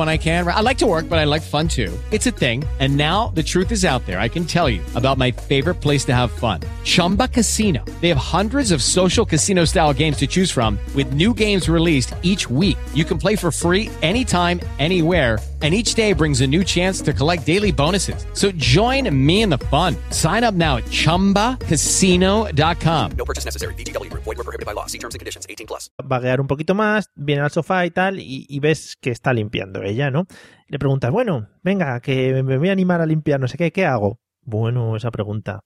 when I can. I like to work, but I like fun too. It's a thing. And now the truth is out there. I can tell you about my favorite place to have fun Chumba Casino. They have hundreds of social casino style games to choose from, with new games released each week. You can play for free anytime, anywhere. And each day brings a new chance to collect daily bonuses. So join me in the fun. Sign up now at chumbacasino.com. No purchase necessary. VGW Group. Void were prohibited by law. See terms and conditions. 18 plus. vaguear un poquito más, viene al sofá y tal, y, y ves que está limpiando ¿eh? Ella, ¿no? Le preguntas, bueno, venga, que me voy a animar a limpiar, no sé qué, ¿qué hago? Bueno, esa pregunta.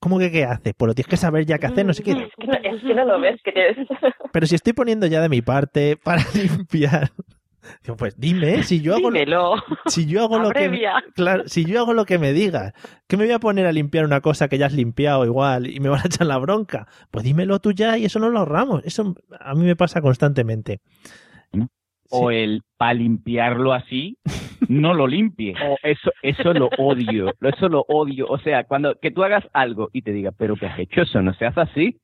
¿Cómo que qué haces? Pues lo tienes que saber ya qué hacer, no sé qué. Es que no, es que no lo ves, que tienes... Pero si estoy poniendo ya de mi parte para limpiar. Pues dime, si yo hago, Dímelo. si yo hago lo que claro, si yo hago lo que me digas, que me voy a poner a limpiar una cosa que ya has limpiado igual y me van a echar la bronca, pues dímelo tú ya y eso no lo ahorramos. Eso a mí me pasa constantemente. O el para limpiarlo así, no lo limpie. O eso, eso lo odio, eso lo odio. O sea, cuando que tú hagas algo y te diga, pero ¿qué has hecho? Eso no se hace así.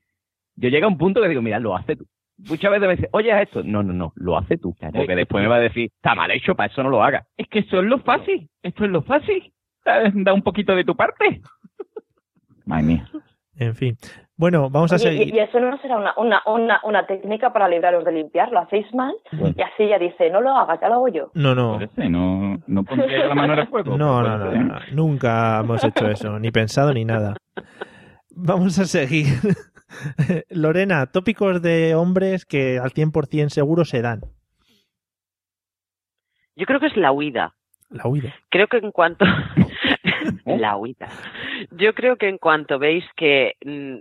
Yo llega a un punto que digo, mira, lo hace tú. Muchas veces me dice, oye, haz esto. No, no, no, lo hace tú. Porque después me va a decir, está mal hecho, para eso no lo haga. Es que eso es lo fácil. Esto es lo fácil. Da da un poquito de tu parte. Madre mía. En fin. Bueno, vamos a y- seguir. y, eso no será una, una, una, una técnica para libraros de limpiar, lo hacéis mal y así ya dice, no lo hagas, ya lo hago yo. No, no. No, no pondría la mano en el fuego. No, no, no, no, no. Nunca hemos hecho eso, ni pensado ni nada. Vamos a seguir. Lorena, tópicos de hombres que al 100% seguro se dan. Yo creo que es la huida. La huida. Creo que en cuanto la huida. Yo creo que en cuanto veis que mm,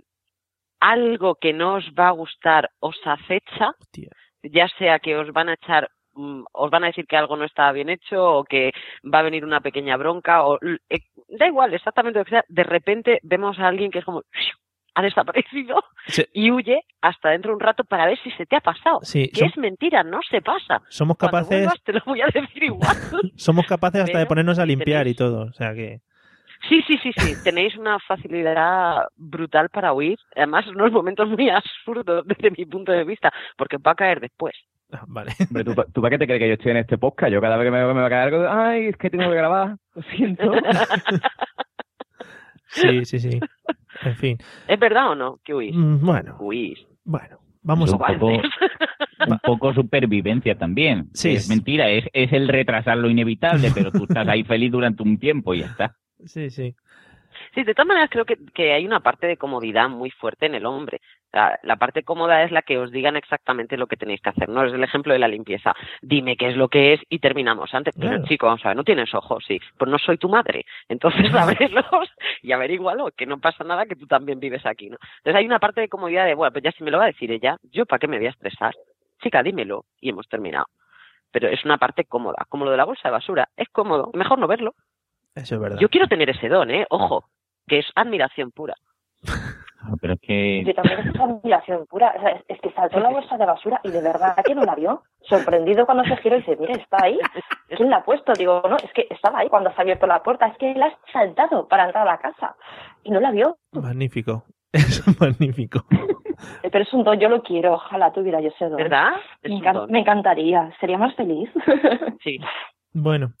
algo que no os va a gustar os acecha, ya sea que os van a echar mm, os van a decir que algo no está bien hecho o que va a venir una pequeña bronca o eh, da igual exactamente lo que sea, de repente vemos a alguien que es como ha desaparecido Sí. y huye hasta dentro de un rato para ver si se te ha pasado. Sí, que es mentira, no se pasa. Somos Cuando capaces, vuelvas te lo voy a decir igual. somos capaces hasta de ponernos a limpiar y todo. O sea que. Sí, sí, sí, sí. Tenéis una facilidad brutal para huir. Además, unos momentos muy absurdos desde mi punto de vista, porque va a caer después. Vale. Hombre, ¿tú, pa- ¿tú para qué te crees que yo estoy en este podcast? Yo cada vez que me, me va a caer algo, ay, es que tengo que grabar, lo siento. Sí, sí, sí. En fin. ¿Es verdad o no que huís? Mm, Bueno, Huís. bueno. Vamos un a poco, un poco supervivencia también. Sí. Es mentira, es, es el retrasar lo inevitable, pero tú estás ahí feliz durante un tiempo y ya está. Sí, sí. Sí, de todas maneras creo que, que hay una parte de comodidad muy fuerte en el hombre. La parte cómoda es la que os digan exactamente lo que tenéis que hacer, ¿no? Es el ejemplo de la limpieza. Dime qué es lo que es y terminamos antes. Pero Claro. chico, vamos a ver, no tienes ojos, sí. Pues no soy tu madre. Entonces ábrelos y averígualo, que no pasa nada, que tú también vives aquí, ¿no? Entonces hay una parte de comodidad de, bueno, pues ya si me lo va a decir ella, ¿yo para qué me voy a estresar? Chica, dímelo y hemos terminado. Pero es una parte cómoda, como lo de la bolsa de basura. Es cómodo, mejor no verlo. Eso es verdad. Yo quiero tener ese don, ¿eh? Ojo, que es admiración pura. Pero es que Yo también es admiración pura. O sea, es, que saltó la bolsa de basura y de verdad que no la vio. Sorprendido cuando se giró y dice, mira, está ahí. ¿Quién la ha puesto? Digo, no, es que estaba ahí cuando se ha abierto la puerta. Es que la has saltado para entrar a la casa. Y no la vio. Magnífico. Eso es magnífico. Eh, Pero es un don, yo lo quiero. Ojalá tuviera yo ese don. ¿Verdad? Es Me, un encan- don. me encantaría. Sería más feliz. Sí. Bueno.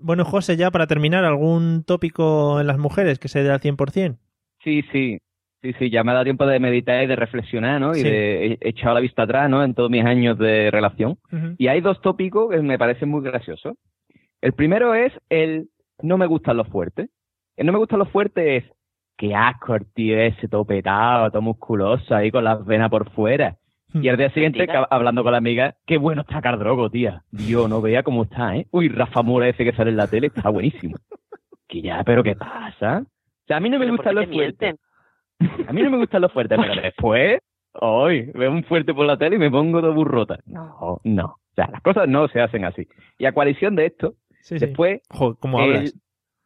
Bueno, José, ya para terminar, ¿algún tópico en las mujeres que se dé al 100%? Sí, sí. Sí, sí, ya me ha dado tiempo de meditar y de reflexionar, ¿no? Y de he echado la vista atrás, ¿no? En todos mis años de relación. Y hay dos tópicos que me parecen muy graciosos. El primero es el no me gustan los fuertes. El no me gustan los fuertes es qué asco el tío ese todo petado, todo musculoso ahí con las venas por fuera. Y al día siguiente, hablando con la amiga, qué bueno está Cardrogo, tía. Dios, no vea cómo está, ¿eh? Uy, Rafa Mora ese que sale en la tele está buenísimo. Que ya, pero ¿qué pasa? O sea, a mí no me Pero ¿por gustan los te fuertes. A mí no me gustan los fuertes, pero después, hoy veo un fuerte por la tele y me pongo de burrota. No, no. O sea, las cosas no se hacen así. Y a coalición de esto, Sí, sí. después, Jo, ¿cómo el, hablas?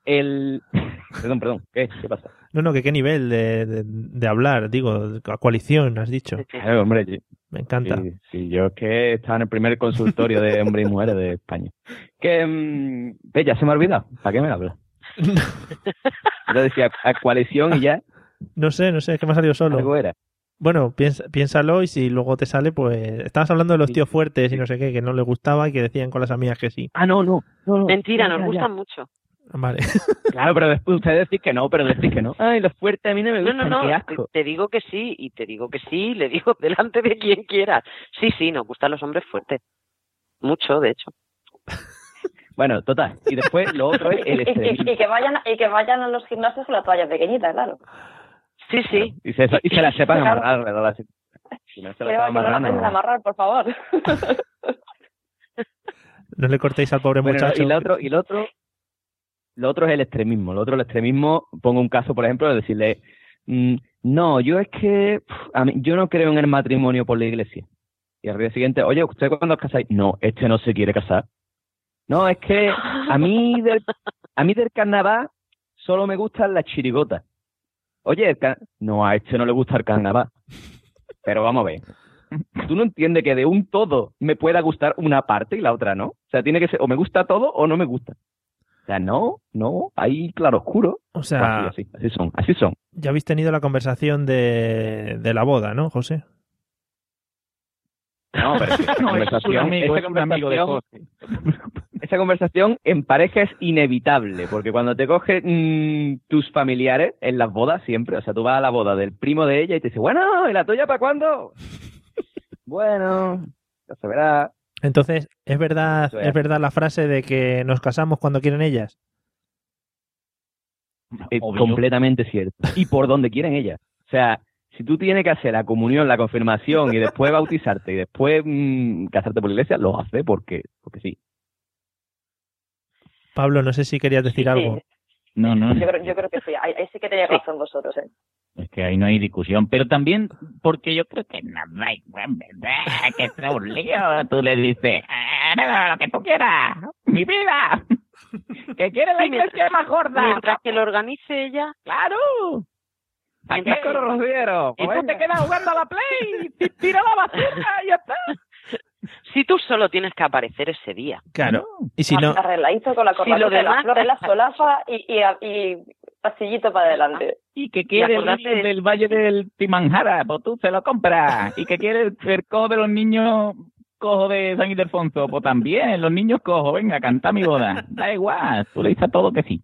el... Perdón, perdón. ¿Qué? ¿Qué pasa? No, no, que qué nivel de, de, de hablar, digo, a coalición, has dicho. Claro, hombre, sí. Me encanta. Sí, sí, yo es que estaba en el primer consultorio de hombres y mujeres de España. Que, mm, ve, ya se me ha olvidado. ¿Para qué me hablas? Yo decía a coalición y ya No sé, no sé, es que me ha salido solo. algo era. Bueno, piensa, piénsalo y si luego te sale, pues... Estabas hablando de los tíos fuertes y no sé qué, que no les gustaba y que decían con las amigas que sí. Ah, no, no. no, no. Mentira, nos ya, gustan ya. mucho. Vale. Claro, pero después ustedes decís que no, pero decís que no. Ay, los fuertes a mí no me No, gustan, no, no, qué te, asco. te digo que sí, y te digo que sí, le digo delante de quien quieras. Sí, sí, nos gustan los hombres fuertes. Mucho, de hecho. Bueno, total. Y después lo otro es el y, y- extremismo. y que vayan, y que vayan a los gimnasios con la toalla pequeñita, claro. Sí, sí. Y se, y se la sepan Claro. amarrar, ¿verdad? Si no se la Que, sepan no la amarrar, no. amarrar, por favor. No le cortéis al pobre Bueno, muchacho. y lo otro, y lo otro, lo otro es el extremismo. Lo otro, el extremismo, pongo un caso, por ejemplo, de decirle, mm, no, yo es que a mí, yo no creo en el matrimonio por la iglesia. Y al día siguiente, oye, ¿usted cuándo os casáis? No, este no se quiere casar. No, es que a mí del, a mí del carnaval solo me gustan las chirigotas. Oye, no, a este no le gusta el carnaval. Pero vamos a ver. Tú no entiendes que de un todo me pueda gustar una parte y la otra no. O sea, tiene que ser o me gusta todo o no me gusta. O sea, no, no, ahí claro oscuro. O sea- así, así, así son, así son. Ya habéis tenido la conversación de, de la boda, ¿no, José? No, pero esa No, conversación, amigo, esa conversación- esa conversación en pareja es inevitable, porque cuando te cogen mm, tus familiares en las bodas siempre, o sea, tú vas a la boda del primo de ella y te dice, bueno, ¿y la tuya para cuándo? bueno, ya se verá. Entonces, ¿es verdad, es. ¿es verdad la frase de que nos casamos cuando quieren ellas? Es completamente cierto. Y por donde quieren ellas. O sea, si tú tienes que hacer la comunión, la confirmación y después bautizarte y después mm, casarte por la iglesia, lo hace porque, porque sí. Pablo, no sé si querías decir algo. No, no, Yo creo, yo creo que sí. Ahí, ahí sí que tenéis razón vosotros, ¿eh? es que ahí no hay discusión. Pero también porque yo creo que no da igual, ¿verdad? Que es un lío. Tú le dices, "Ah, lo que tú quieras, mi vida. Que quiere la iglesia más gorda. Mientras que lo organice ella. ¡Claro! Aquí los. Y tú te quedas jugando a la play, tira la basura y ya está. Si tú solo tienes que aparecer ese día. Claro. Y si no, Arregladito con la Si corbata, lo de las demás- flores, la solapa y, y, y pasillito para adelante. Y que quiere el acordate niño de- del Valle del Timanjara, pues tú se lo compras. Y que quiere el, cojo de los niños cojo de San Ildefonso, pues también, los niños cojo, venga, canta mi boda. Da igual, tú le dices a todo que sí.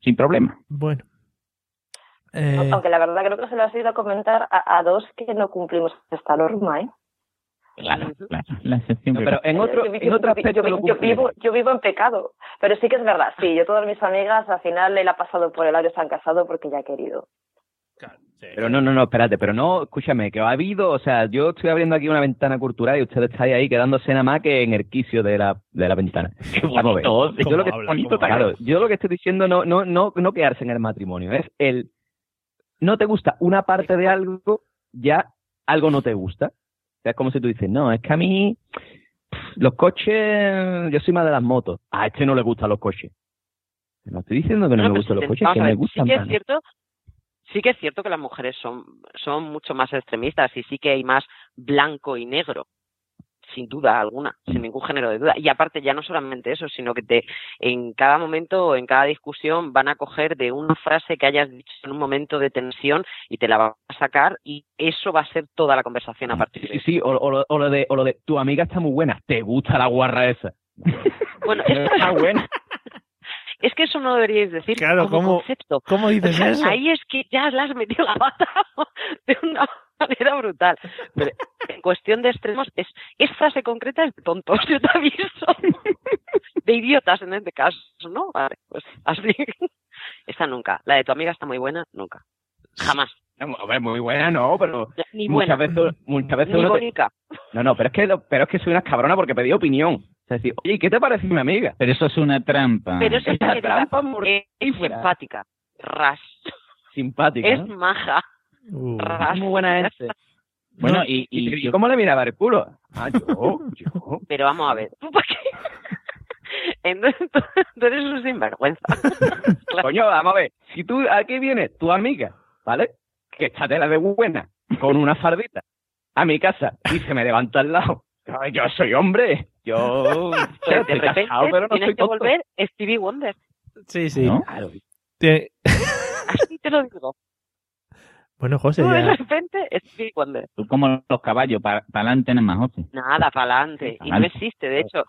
Sin problema. bueno. Eh, Aunque la verdad creo que se lo has ido a comentar a, a dos que no cumplimos esta norma, ¿eh? Claro, claro, la excepción No, pero en otro, Yo en otro aspecto yo, vivo, yo vivo en pecado. Pero sí que es verdad, sí, yo todas mis amigas al final le ha pasado por el aire se han casado porque ya ha querido. Pero no, no, no, espérate, pero no, escúchame, que ha habido, o sea, yo estoy abriendo aquí una ventana cultural y ustedes estáis ahí quedándose nada más que en el quicio de la, de la ventana. Vamos a ver. bonito, Yo lo que, habla? bonito ¿Cómo también. claro, yo lo que estoy diciendo no, no, no, no quedarse en el matrimonio, es el no te gusta una parte de algo, ya algo no te gusta. Sea, es como si tú dices, no, es que a mí pff, los coches, yo soy más de las motos. A este no le gustan los coches. No estoy diciendo que no, No, me gustan si los coches, que a me ver, gustan sí que es cierto sí que es cierto que las mujeres son son mucho más extremistas y sí que hay más blanco y negro sin duda alguna sin ningún género de duda y aparte ya no solamente eso sino que te en cada momento o en cada discusión van a coger de una frase que hayas dicho en un momento de tensión y te la van a sacar y eso va a ser toda la conversación a partir de Sí, sí, o, o lo, o lo de, o lo de tu amiga está muy buena, te gusta la guarra esa. bueno es, Está buena. es que eso no deberíais decir Claro, como ¿cómo- concepto ¿Cómo dices O sea, eso? Ahí es que ya le has metido la pata de una manera brutal. Pero en cuestión de extremos, es, es frase concreta es de tontos, yo te aviso. De idiotas en este caso, ¿no? Vale, pues así. Esta nunca. La de tu amiga está muy buena, nunca. Jamás. A ver, muy buena no, pero Ni buena. muchas veces, muchas veces Ni uno te- bonita. No, no, pero es que lo- pero es que soy una cabrona porque pedí opinión. O sea, decir, oye, ¿y ¿qué te parece mi amiga? Pero eso es una trampa. Pero es es una que trampa es simpática. Ras. Simpática. Es ¿no? maja. Uh, muy buena este. Bueno, No, y, y ¿Y yo- cómo le miraba el culo? Ah, yo, yo. Pero vamos a ver. ¿Tú por qué? Entonces, tú, tú eres un sinvergüenza. Coño, vamos a ver. Si tú, aquí viene tu amiga, ¿vale? Que está tela de buena, con una fardita, a mi casa, y se me levanta al lado. Ay, Yo soy hombre. Yo Pero de estoy repente casado, pero no tienes soy que volver Stevie Wonder. sí, sí. ¿No? Así te lo digo. Bueno, José, Tú de repente Stevie Wonder. tú como los caballos, para adelante nada más, José. Nada, para adelante. Y no existe. De hecho,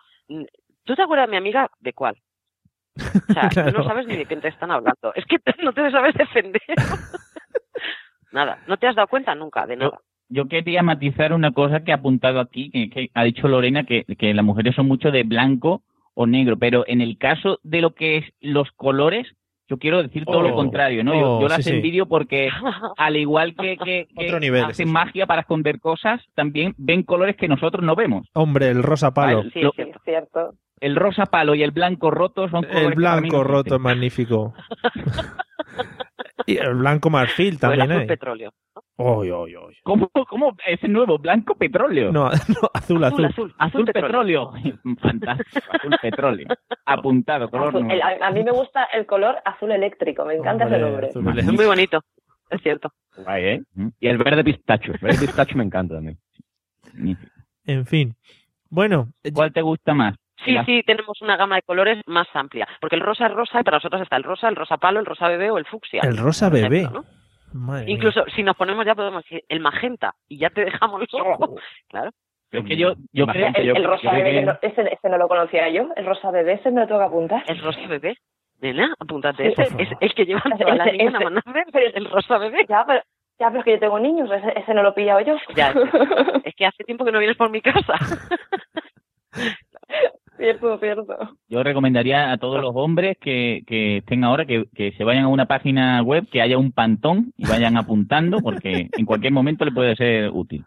¿tú te acuerdas, mi amiga, de cuál? O sea, Claro. tú no sabes ni de quién te están hablando. Es que no te sabes defender. nada, no te has dado cuenta nunca de nada. Yo quería matizar una cosa que ha apuntado aquí, que, que ha dicho Lorena, que, que las mujeres son mucho de blanco o negro, pero en el caso de lo que es los colores, yo quiero decir todo Oh, lo contrario, ¿no? yo, oh, yo las sí, sí. envidio porque al igual que, que, que Otro nivel, hacen sí, sí. magia para esconder cosas, también ven colores que nosotros no vemos. Hombre, el rosa palo. Sí, Lo- es cierto. El rosa palo y el blanco roto son colores El que para mí blanco no roto es existen. magnífico. y el blanco marfil O el también azul hay. petróleo. Oy, oy, oy. ¿Cómo, ¿Cómo? Ese nuevo, blanco petróleo. No, no, azul, azul. azul, Azul petróleo. Fantástico, azul petróleo. Apuntado, color Azul- el- a, mí me gusta el color azul eléctrico, me encanta Hombre, ese nombre. azul Es muy bonito. Es cierto. Guay, ¿eh? Y el verde pistacho. El verde pistacho me encanta también. En fin. Bueno, ¿Cuál te gusta más? Sí, sí, tenemos una gama de colores más amplia. Porque el rosa es rosa y para nosotros está el rosa, el rosa palo, el rosa bebé o el fucsia. el rosa bebé. ejemplo, ¿no? Madre mía. Incluso si nos ponemos ya podemos decir el magenta y ya te dejamos loco. Claro. Es que yo, yo creo el, el rosa bebé, que no- ese, ese no lo conocía yo. El rosa bebé, ese me lo tengo que apuntar. El rosa bebé. Nena, apúntate Sí, ese. Es el que llevan todas las niñas a mandar el rosa bebé. Ya, pero, ya, pero es que yo tengo niños, ese, ese no lo he pillado yo. Ya, es que hace tiempo que no vienes por mi casa. Cierto, cierto. Yo recomendaría a todos los hombres que, que estén ahora que, que se vayan a una página web, que haya un pantón y vayan apuntando, porque en cualquier momento le puede ser útil.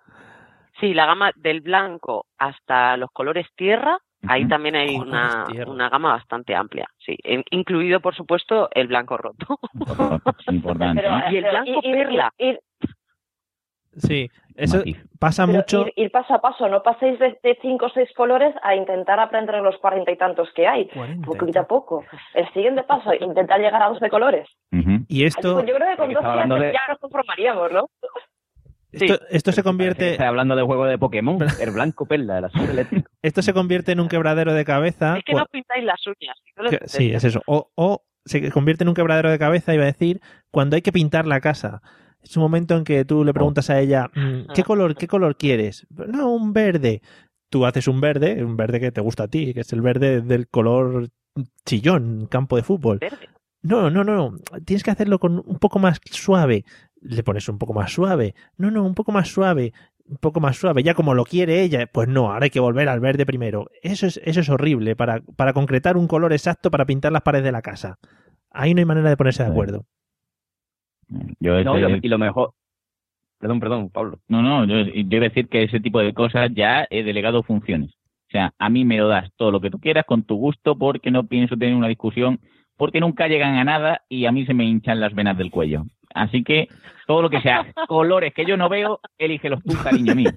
Sí, la gama del blanco hasta los colores tierra, ahí también hay una, una gama bastante amplia, sí, in- incluido por supuesto el blanco roto. Importante. Y el blanco perla. Sí, eso pasa pero mucho. Ir, ir paso a paso, no paséis de, de cinco o seis colores a intentar aprender los cuarenta y tantos que hay. Poquito a poco. El siguiente paso, intentar llegar a 12 colores. Y esto, Pues yo creo que con Porque 12 está hablando ya, de- ya nos conformaríamos, ¿no? esto, esto se convierte, Está hablando de juego de Pokémon, el blanco perla, el azul eléctrico. esto se convierte en un quebradero de cabeza. Es que no pintáis las uñas. no que- sí, es eso. O, o se convierte en un quebradero de cabeza, iba a decir, cuando hay que pintar la casa. Es un momento en que tú le preguntas a ella, mm, ¿qué color, qué color quieres? No, un verde. Tú haces un verde, un verde que te gusta a ti, que es el verde del color chillón, campo de fútbol. No, no, no, tienes que hacerlo con un poco más suave. Le pones un poco más suave. No, no, un poco más suave. Un poco más suave. Ya como lo quiere ella, pues no, ahora hay que volver al verde primero. Eso es, eso es horrible para, para concretar un color exacto para pintar las paredes de la casa. Ahí no hay manera de ponerse de acuerdo. Yo No, y lo, ese- y lo mejor. Perdón, perdón, Pablo. No, no, yo, yo iba a decir que ese tipo de cosas ya he delegado funciones. O sea, a mí me lo das todo lo que tú quieras con tu gusto porque no pienso tener una discusión, porque nunca llegan a nada y a mí se me hinchan las venas del cuello. Así que todo lo que sea colores que yo no veo, elígelos tú, cariño mío.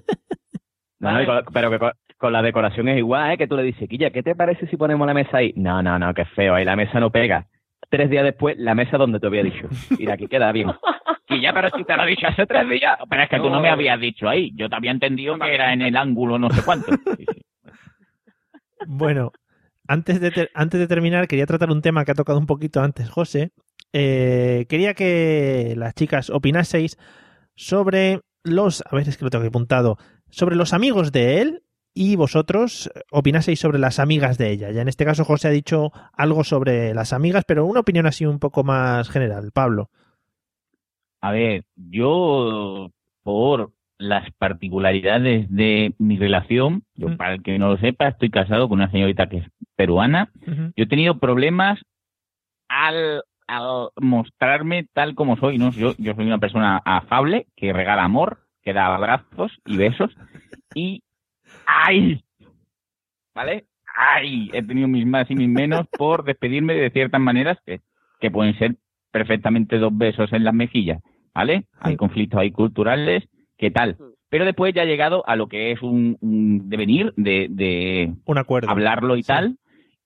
No, no, con- pero que con, con la decoración es igual, ¿eh? Que tú le dices, Quilla, ¿qué te parece si ponemos la mesa ahí? No, no, no, qué feo, ahí la mesa no pega. Tres días después, la mesa donde te había dicho. Mira, aquí queda bien. Y ya, pero si te lo he dicho hace tres días. Pero es que tú no me habías dicho ahí. Yo te había entendido que era en el ángulo no sé cuánto. Bueno, antes de, ter- antes de terminar, quería tratar un tema que ha tocado un poquito antes José. Eh, quería que las chicas opinaseis sobre los. A ver, es que lo tengo aquí apuntado. Sobre los amigos de él y vosotros opinaseis sobre las amigas de ella. Ya en este caso, José ha dicho algo sobre las amigas, pero una opinión así un poco más general. Pablo. A ver, yo por las particularidades de mi relación, yo para el que no lo sepa, estoy casado con una señorita que es peruana. Yo he tenido problemas al, al mostrarme tal como soy, ¿no? Yo, yo soy una persona afable, que regala amor, que da abrazos y besos, y ¡ay! ¿Vale? ¡ay! He tenido mis más y mis menos por despedirme de ciertas maneras que, que pueden ser perfectamente dos besos en las mejillas, ¿vale? Hay conflictos ahí culturales, ¿qué tal? Pero después ya he llegado a lo que es un, un devenir de, de Un acuerdo. hablarlo y tal,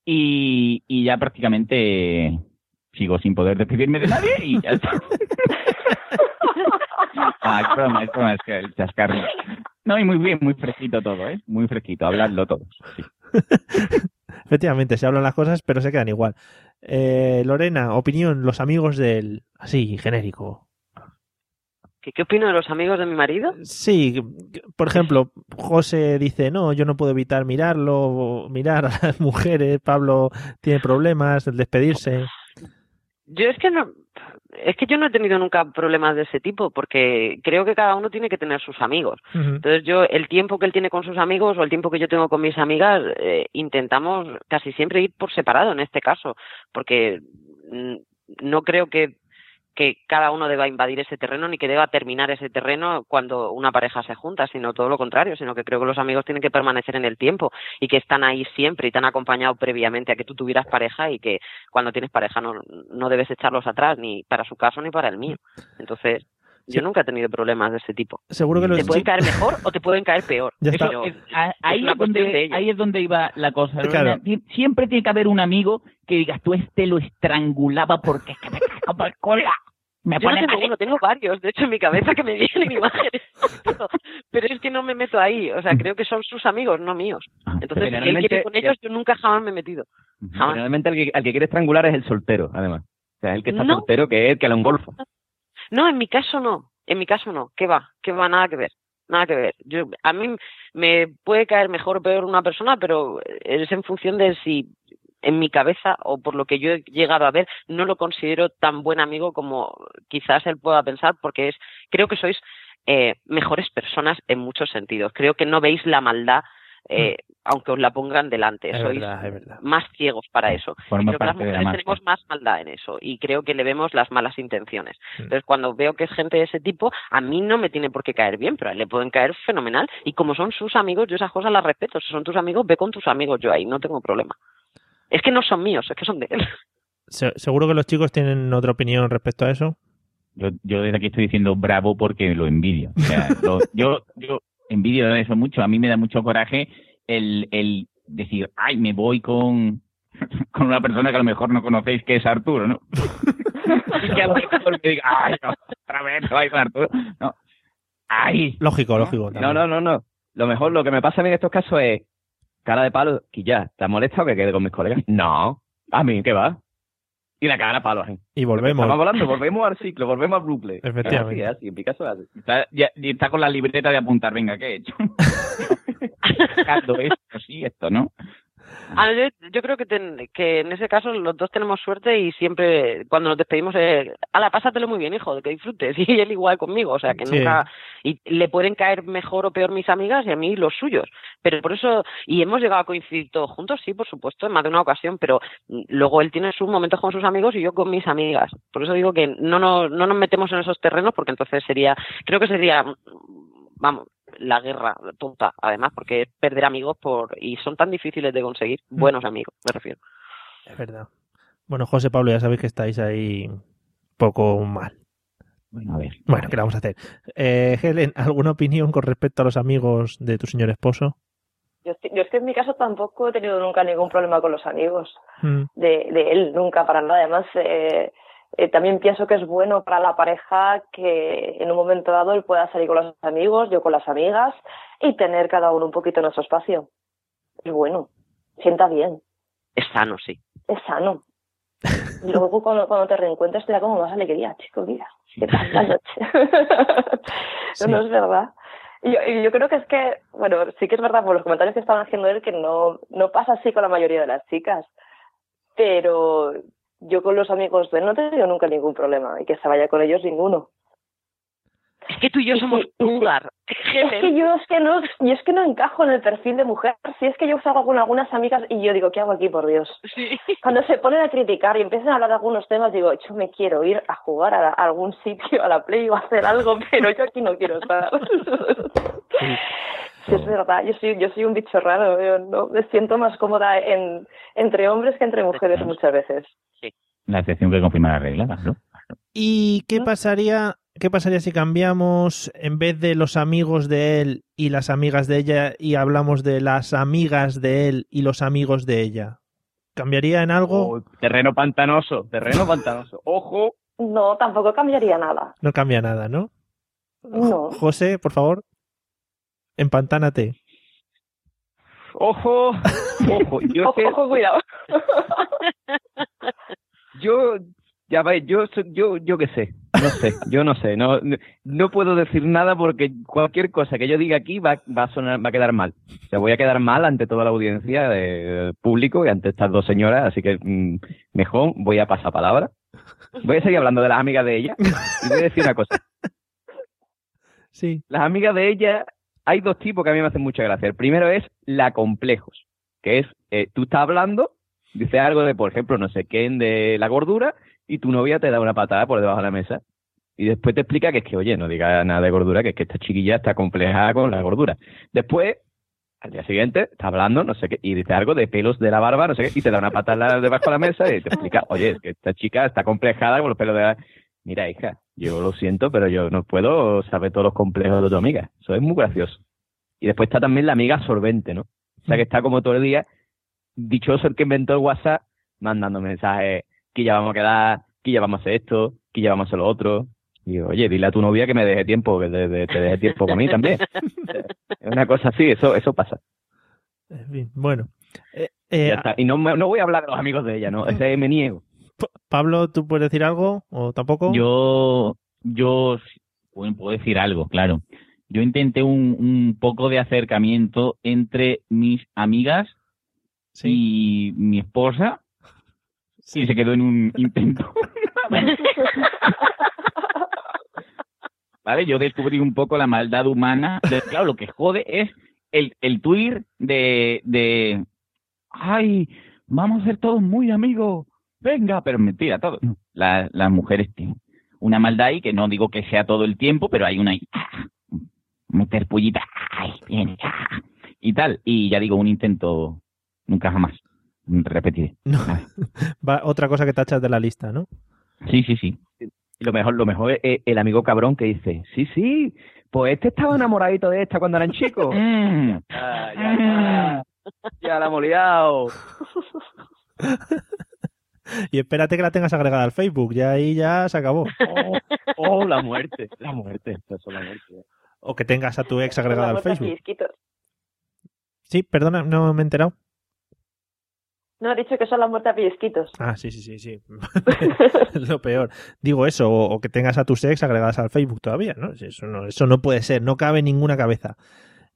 y, y ya prácticamente sigo sin poder despedirme de nadie y ya está. Ah, es broma, es broma, es que el chascarro. No, y muy bien, muy fresquito todo, ¿eh? Muy fresquito, hablarlo todo. sí. Efectivamente, se hablan las cosas, pero se quedan igual. Eh, Lorena, opinión, los amigos del. Así, genérico. ¿Qué, ¿Qué opino de los amigos de mi marido? Sí, por ejemplo, José dice, no, yo no puedo evitar mirarlo, mirar a las mujeres, Pablo tiene problemas, el despedirse. Yo es que no, es que yo no he tenido nunca problemas de ese tipo, porque creo que cada uno tiene que tener sus amigos. Entonces yo, el tiempo que él tiene con sus amigos o el tiempo que yo tengo con mis amigas, eh, intentamos casi siempre ir por separado en este caso, porque mm, no creo que, que cada uno deba invadir ese terreno ni que deba terminar ese terreno cuando una pareja se junta, sino todo lo contrario, sino que creo que los amigos tienen que permanecer en el tiempo y que están ahí siempre y te han acompañado previamente a que tú tuvieras pareja y que cuando tienes pareja no, no debes echarlos atrás ni para su caso ni para el mío. Entonces, yo nunca he tenido problemas de ese tipo. Seguro que los Te pueden caer mejor o te pueden caer peor. Ya está. pero Eso es- a- ahí, es donde, ahí es donde iba la cosa. Claro. Siempre tiene que haber un amigo que digas, tú este lo estrangulaba porque es que me cago por cola. Me Yo no tengo mal- uno, tengo varios, de hecho en mi cabeza que me vienen imágenes, pero, pero es que no me meto ahí, o sea, creo que son sus amigos, no míos. Entonces, si él quiere con ellos, yo nunca jamás me he metido. Jamás. Generalmente el que, al que quiere estrangular es el soltero, además. O sea, el que está No. soltero que es el que le un golfo. No, en mi caso no. En mi caso no. ¿Qué va? ¿Qué va? Nada que ver. Nada que ver. Yo, a mí me puede caer mejor o peor una persona, pero es en función de si en mi cabeza o por lo que yo he llegado a ver no lo considero tan buen amigo como quizás él pueda pensar porque es creo que sois eh, mejores personas en muchos sentidos. Creo que no veis la maldad eh, aunque os la pongan delante. Es Sois verdad, es verdad. más ciegos para eso. Y creo que las la mujeres tenemos más maldad en eso y creo que le vemos las malas intenciones. Mm. Entonces, cuando veo que es gente de ese tipo, a mí no me tiene por qué caer bien, pero a él le pueden caer fenomenal. Y como son sus amigos, yo esas cosas las respeto. Si son tus amigos, ve con tus amigos, yo ahí no tengo problema. Es que no son míos, es que son de él. Se- seguro que los chicos tienen otra opinión respecto a eso. Yo, yo desde aquí estoy diciendo bravo porque lo envidio. O sea, lo- yo, yo envidio eso mucho. A mí me da mucho coraje el, el decir, ay, me voy con, con una persona que a lo mejor no conocéis, que es Arturo, ¿no? y que a lo mejor me diga, ay, no, otra vez no hay con Arturo. No. Ay. Lógico, lógico. No, no, no, no. Lo mejor, lo que me pasa a mí en estos casos es cara de palo, que ya, ¿te ha molestado que quede con mis colegas? No. A mí, ¿qué va? Y la cara de palo. Y volvemos. Estamos hablando, volvemos al ciclo, volvemos al bucle. Efectivamente. Así, así, en. Está, ya- y está con la libreta de apuntar, venga, ¿qué he hecho? Sacando esto, sí, esto, ¿no? Ah, yo, yo creo que, ten- que en ese caso los dos tenemos suerte y siempre cuando nos despedimos es, ala, pásatelo muy bien, hijo, que disfrutes. Y él igual conmigo, o sea, que Sí. nunca... Y le pueden caer mejor o peor mis amigas y a mí los suyos. Pero por eso... Y hemos llegado a coincidir todos juntos, sí, por supuesto, en más de una ocasión, pero luego él tiene sus momentos con sus amigos y yo con mis amigas. Por eso digo que no nos, no nos metemos en esos terrenos porque entonces sería... Creo que sería... Vamos, la guerra tonta, además, porque es perder amigos por y son tan difíciles de conseguir, Mm. buenos amigos, me refiero. Es verdad. Bueno, José Pablo, ya sabéis que estáis ahí un poco mal. Bueno, a ver. Bueno, ¿qué le vamos a hacer? Eh, Helen, ¿alguna opinión con respecto a los amigos de tu señor esposo? Yo, yo es que en mi caso tampoco he tenido nunca ningún problema con los amigos Mm, de, de él, nunca para nada. Además, eh, eh, también pienso que es bueno para la pareja que en un momento dado él pueda salir con los amigos, yo con las amigas y tener cada uno un poquito nuestro espacio. Es bueno, sienta bien, Es sano, sí. es sano. Y luego cuando, cuando te reencuentres te da como más alegría, chico, mira, ¿qué tal la noche? Sí. No es verdad. Y yo, yo creo que es que, bueno, sí que es verdad por los comentarios que estaban haciendo él que no, no pasa así con la mayoría de las chicas. Pero yo con los amigos de él no he tenido nunca ningún problema y que se vaya con ellos ninguno. Es que tú y yo somos vulgar. Es que yo es que no, yo es que no encajo en el perfil de mujer. Si es que yo salgo con algunas amigas y yo digo, ¿qué hago aquí, por Dios? Cuando se ponen a criticar y empiezan a hablar de algunos temas, digo, yo me quiero ir a jugar a, a algún sitio, a la play o a hacer algo, pero yo aquí no quiero estar. Sí, es verdad, yo soy, yo soy un bicho raro, yo no me siento más cómoda en, entre hombres que entre mujeres muchas veces. La excepción que confirma la regla, ¿no? ¿Y qué pasaría, qué pasaría si cambiamos en vez de los amigos de él y las amigas de ella y hablamos de las amigas de él y los amigos de ella? ¿Cambiaría en algo? Oh, terreno pantanoso, terreno pantanoso. Ojo. No, tampoco cambiaría nada. No cambia nada, ¿no? No. José, por favor, empantánate. Ojo, ojo, yo Ojo, ojo, cuidado. yo, ya veis, yo, yo, yo qué sé, no sé, yo no sé, no, no, puedo decir nada porque cualquier cosa que yo diga aquí va, va a sonar, va a quedar mal. O sea, voy a quedar mal ante toda la audiencia de público y ante estas dos señoras, así que mm, mejor voy a pasar palabra. Voy a seguir hablando de las amigas de ella y voy a decir una cosa. Sí. Las amigas de ella, hay dos tipos que a mí me hacen mucha gracia. El primero es la complejos, que es, eh, tú estás hablando, dices algo de, por ejemplo, no sé qué, de la gordura, y tu novia te da una patada por debajo de la mesa. Y después te explica que es que, oye, no diga nada de gordura, que es que esta chiquilla está compleja con la gordura. Después, al día siguiente, está hablando, no sé qué, y dice algo de pelos de la barba, no sé qué, y te da una patada debajo de la mesa y te explica, oye, es que esta chica está complejada con los pelos de la... Mira, hija, yo lo siento, pero yo no puedo saber todos los complejos de tu amiga. Eso es muy gracioso. Y después está también la amiga absorbente, ¿no? O sea, que está como todo el día, dichoso el que inventó el WhatsApp, mandando mensajes, que ya vamos a quedar, que ya vamos a hacer esto, que ya vamos a hacer lo otro. Y digo, oye, dile a tu novia que me deje tiempo, que te, te- te deje tiempo para mí también. Es una cosa así, eso, eso pasa. En fin, bueno. Eh, eh, Ya está. Y no, me- no voy a hablar de los amigos de ella, ¿no? Ese me niego. Pablo, ¿tú puedes decir algo o tampoco? Yo, yo bueno, puedo decir algo, claro. Yo intenté un, un poco de acercamiento entre mis amigas y mi esposa y se quedó en un intento. ¿Vale? Yo descubrí un poco la maldad humana. Claro, lo que jode es el, el de, de, ay, vamos a ser todos muy amigos, venga, pero mentira, todo. La- las mujeres tienen una maldad ahí que no digo que sea todo el tiempo, pero hay una ahí, ah, meter pullita, ay, bien, ah, y tal. Y ya digo, un intento nunca jamás. Repetiré. Va, otra cosa que tachas de la lista, ¿no? Sí, sí, sí. Y lo mejor, lo mejor es el amigo cabrón que dice, sí, sí, pues este estaba enamoradito de esta cuando eran chicos. Mm. Ya, ya, ya, ya la hemos liado. Y espérate que la tengas agregada al Facebook, ya ahí ya se acabó. Oh, la muerte, la muerte, eso la muerte. O que tengas a tu ex agregada al Facebook. Sí, perdona, no me he enterado. No, he dicho que son la muerte a pellizquitos. Ah, sí, sí, sí, sí. lo peor. Digo eso, o, o que tengas a tus ex agregadas al Facebook todavía, ¿no? Eso no, eso no puede ser, no cabe en ninguna cabeza.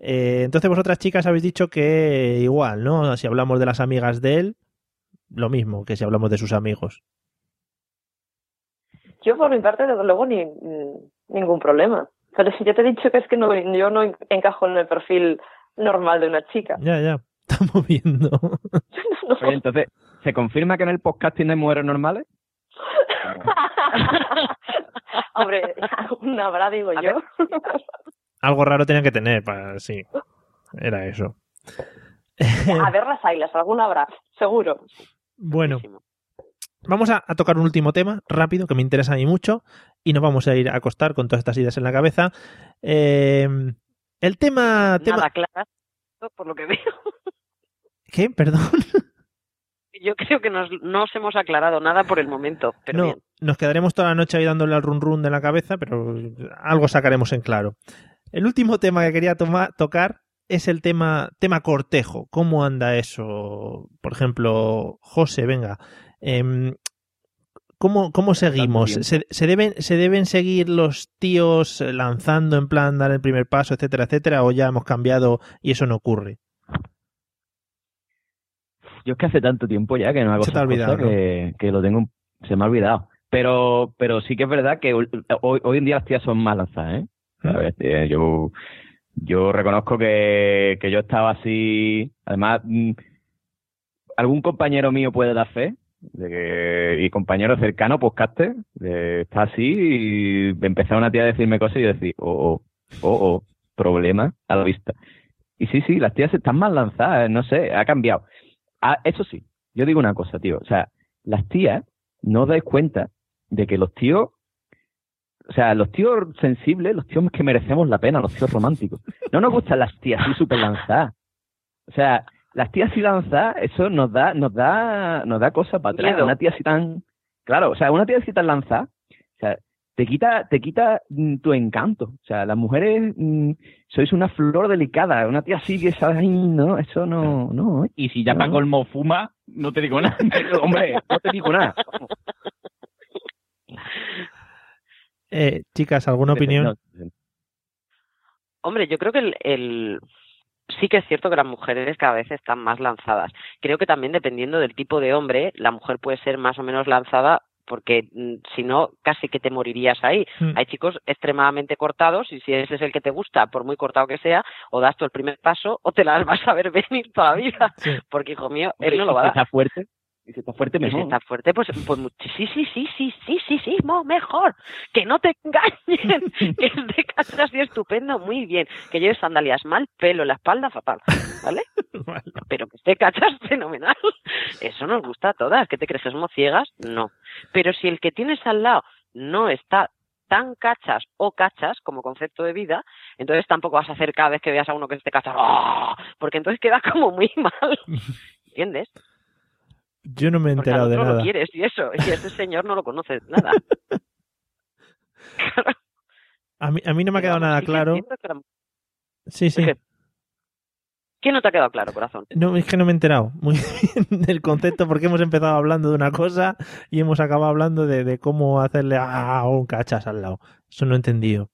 Eh, entonces vosotras chicas habéis dicho que igual, ¿no? Si hablamos de las amigas de él, lo mismo que si hablamos de sus amigos. Yo por mi parte, desde luego, ni, ningún problema. Pero si yo te he dicho que es que no, yo no encajo en el perfil normal de una chica. Ya, ya, estamos viendo. Oye, entonces, ¿se confirma que en el podcasting hay mujeres normales? Hombre, una habrá, digo yo. Algo raro tenían que tener, para, sí. Era eso. A ver las ailas, alguna habrá, seguro. Bueno, vamos a, a tocar un último tema rápido que me interesa a mí mucho y nos vamos a ir a acostar con todas estas ideas en la cabeza. Eh, el tema, tema... Nada claras, por lo que veo. ¿Qué? Perdón. Yo creo que nos, no os hemos aclarado nada por el momento, pero no, bien. nos quedaremos toda la noche ahí dándole al run run de la cabeza, pero algo sacaremos en claro. El último tema que quería toma- tocar es el tema, tema cortejo. ¿Cómo anda eso? Por ejemplo, José, venga. em, ¿Cómo, cómo seguimos? ¿Se, se deben, ¿Se deben seguir los tíos eh, lanzando en plan dar el primer paso, etcétera, etcétera? ¿O ya hemos cambiado y eso no ocurre? Yo es que hace tanto tiempo ya que no hago Se te ha olvidado, que, que lo tengo, se me ha olvidado. Pero, pero sí que es verdad que hoy, hoy en día las tías son más lanzadas, ¿eh? Eh, yo, yo reconozco que, que yo estaba así, además, mm, algún compañero mío puede dar fe, de que, y compañero cercano, podcaster, de, está así y empezaba una tía a decirme cosas y yo decía, oh, oh, oh, oh, problema a la vista. Y sí, sí, las tías están más lanzadas, no sé, ha cambiado. Ah, eso sí, yo digo una cosa, tío. O sea, las tías no dais cuenta de que los tíos, o sea, los tíos sensibles, los tíos que merecemos la pena, los tíos románticos, no nos gustan las tías así súper lanzadas. O sea, las tías así lanzadas, eso nos da, nos da, nos da cosas para atrás. Miedo. Una tía así tan, claro, o sea, una tía así tan lanzada, te quita, te quita mm, tu encanto. O sea, las mujeres mm, sois una flor delicada, una tía así que sabes, no, eso no, no. ¿eh? Y si ya No, para colmo fuma, no te digo nada. Hombre, no te digo nada. Eh, chicas, ¿alguna opinión? Hombre, yo creo que el, el- sí que es cierto que las mujeres cada vez están más lanzadas. Creo que también dependiendo del tipo de hombre, la mujer puede ser más o menos lanzada porque mm, si no, casi que te morirías ahí. Mm. Hay chicos extremadamente cortados y si ese es el que te gusta, por muy cortado que sea, o das tú el primer paso o te las vas a ver venir toda la vida. Porque, hijo mío, él no lo va a dar. está fuerte, y si está fuerte, Y si mejor. está fuerte, pues, pues sí, sí, sí, sí, sí, sí, sí, mejor. Que no te engañen, que es de cachas y estupendo, muy bien. Que lleves sandalias mal, pelo en la espalda, fatal, ¿vale? Pero que esté cachas, fenomenal. Eso nos gusta a todas. ¿Qué te crees? que ¿Somos ciegas? No. Pero si el que tienes al lado no está tan cachas o cachas como concepto de vida, entonces tampoco vas a hacer cada vez que veas a uno que esté cachas, ¡ah! porque entonces queda como muy mal. ¿Entiendes? Yo no me he enterado de nada. lo quieres y eso, y ese señor no lo conoces nada. A mí, a mí no me ha quedado nada Sí claro. entiendo que la- Sí, sí. ¿Qué no te ha quedado claro, corazón? No, es que no me he enterado muy bien del concepto porque hemos empezado hablando de una cosa y hemos acabado hablando de, de cómo hacerle a un cachas al lado. Eso no he entendido.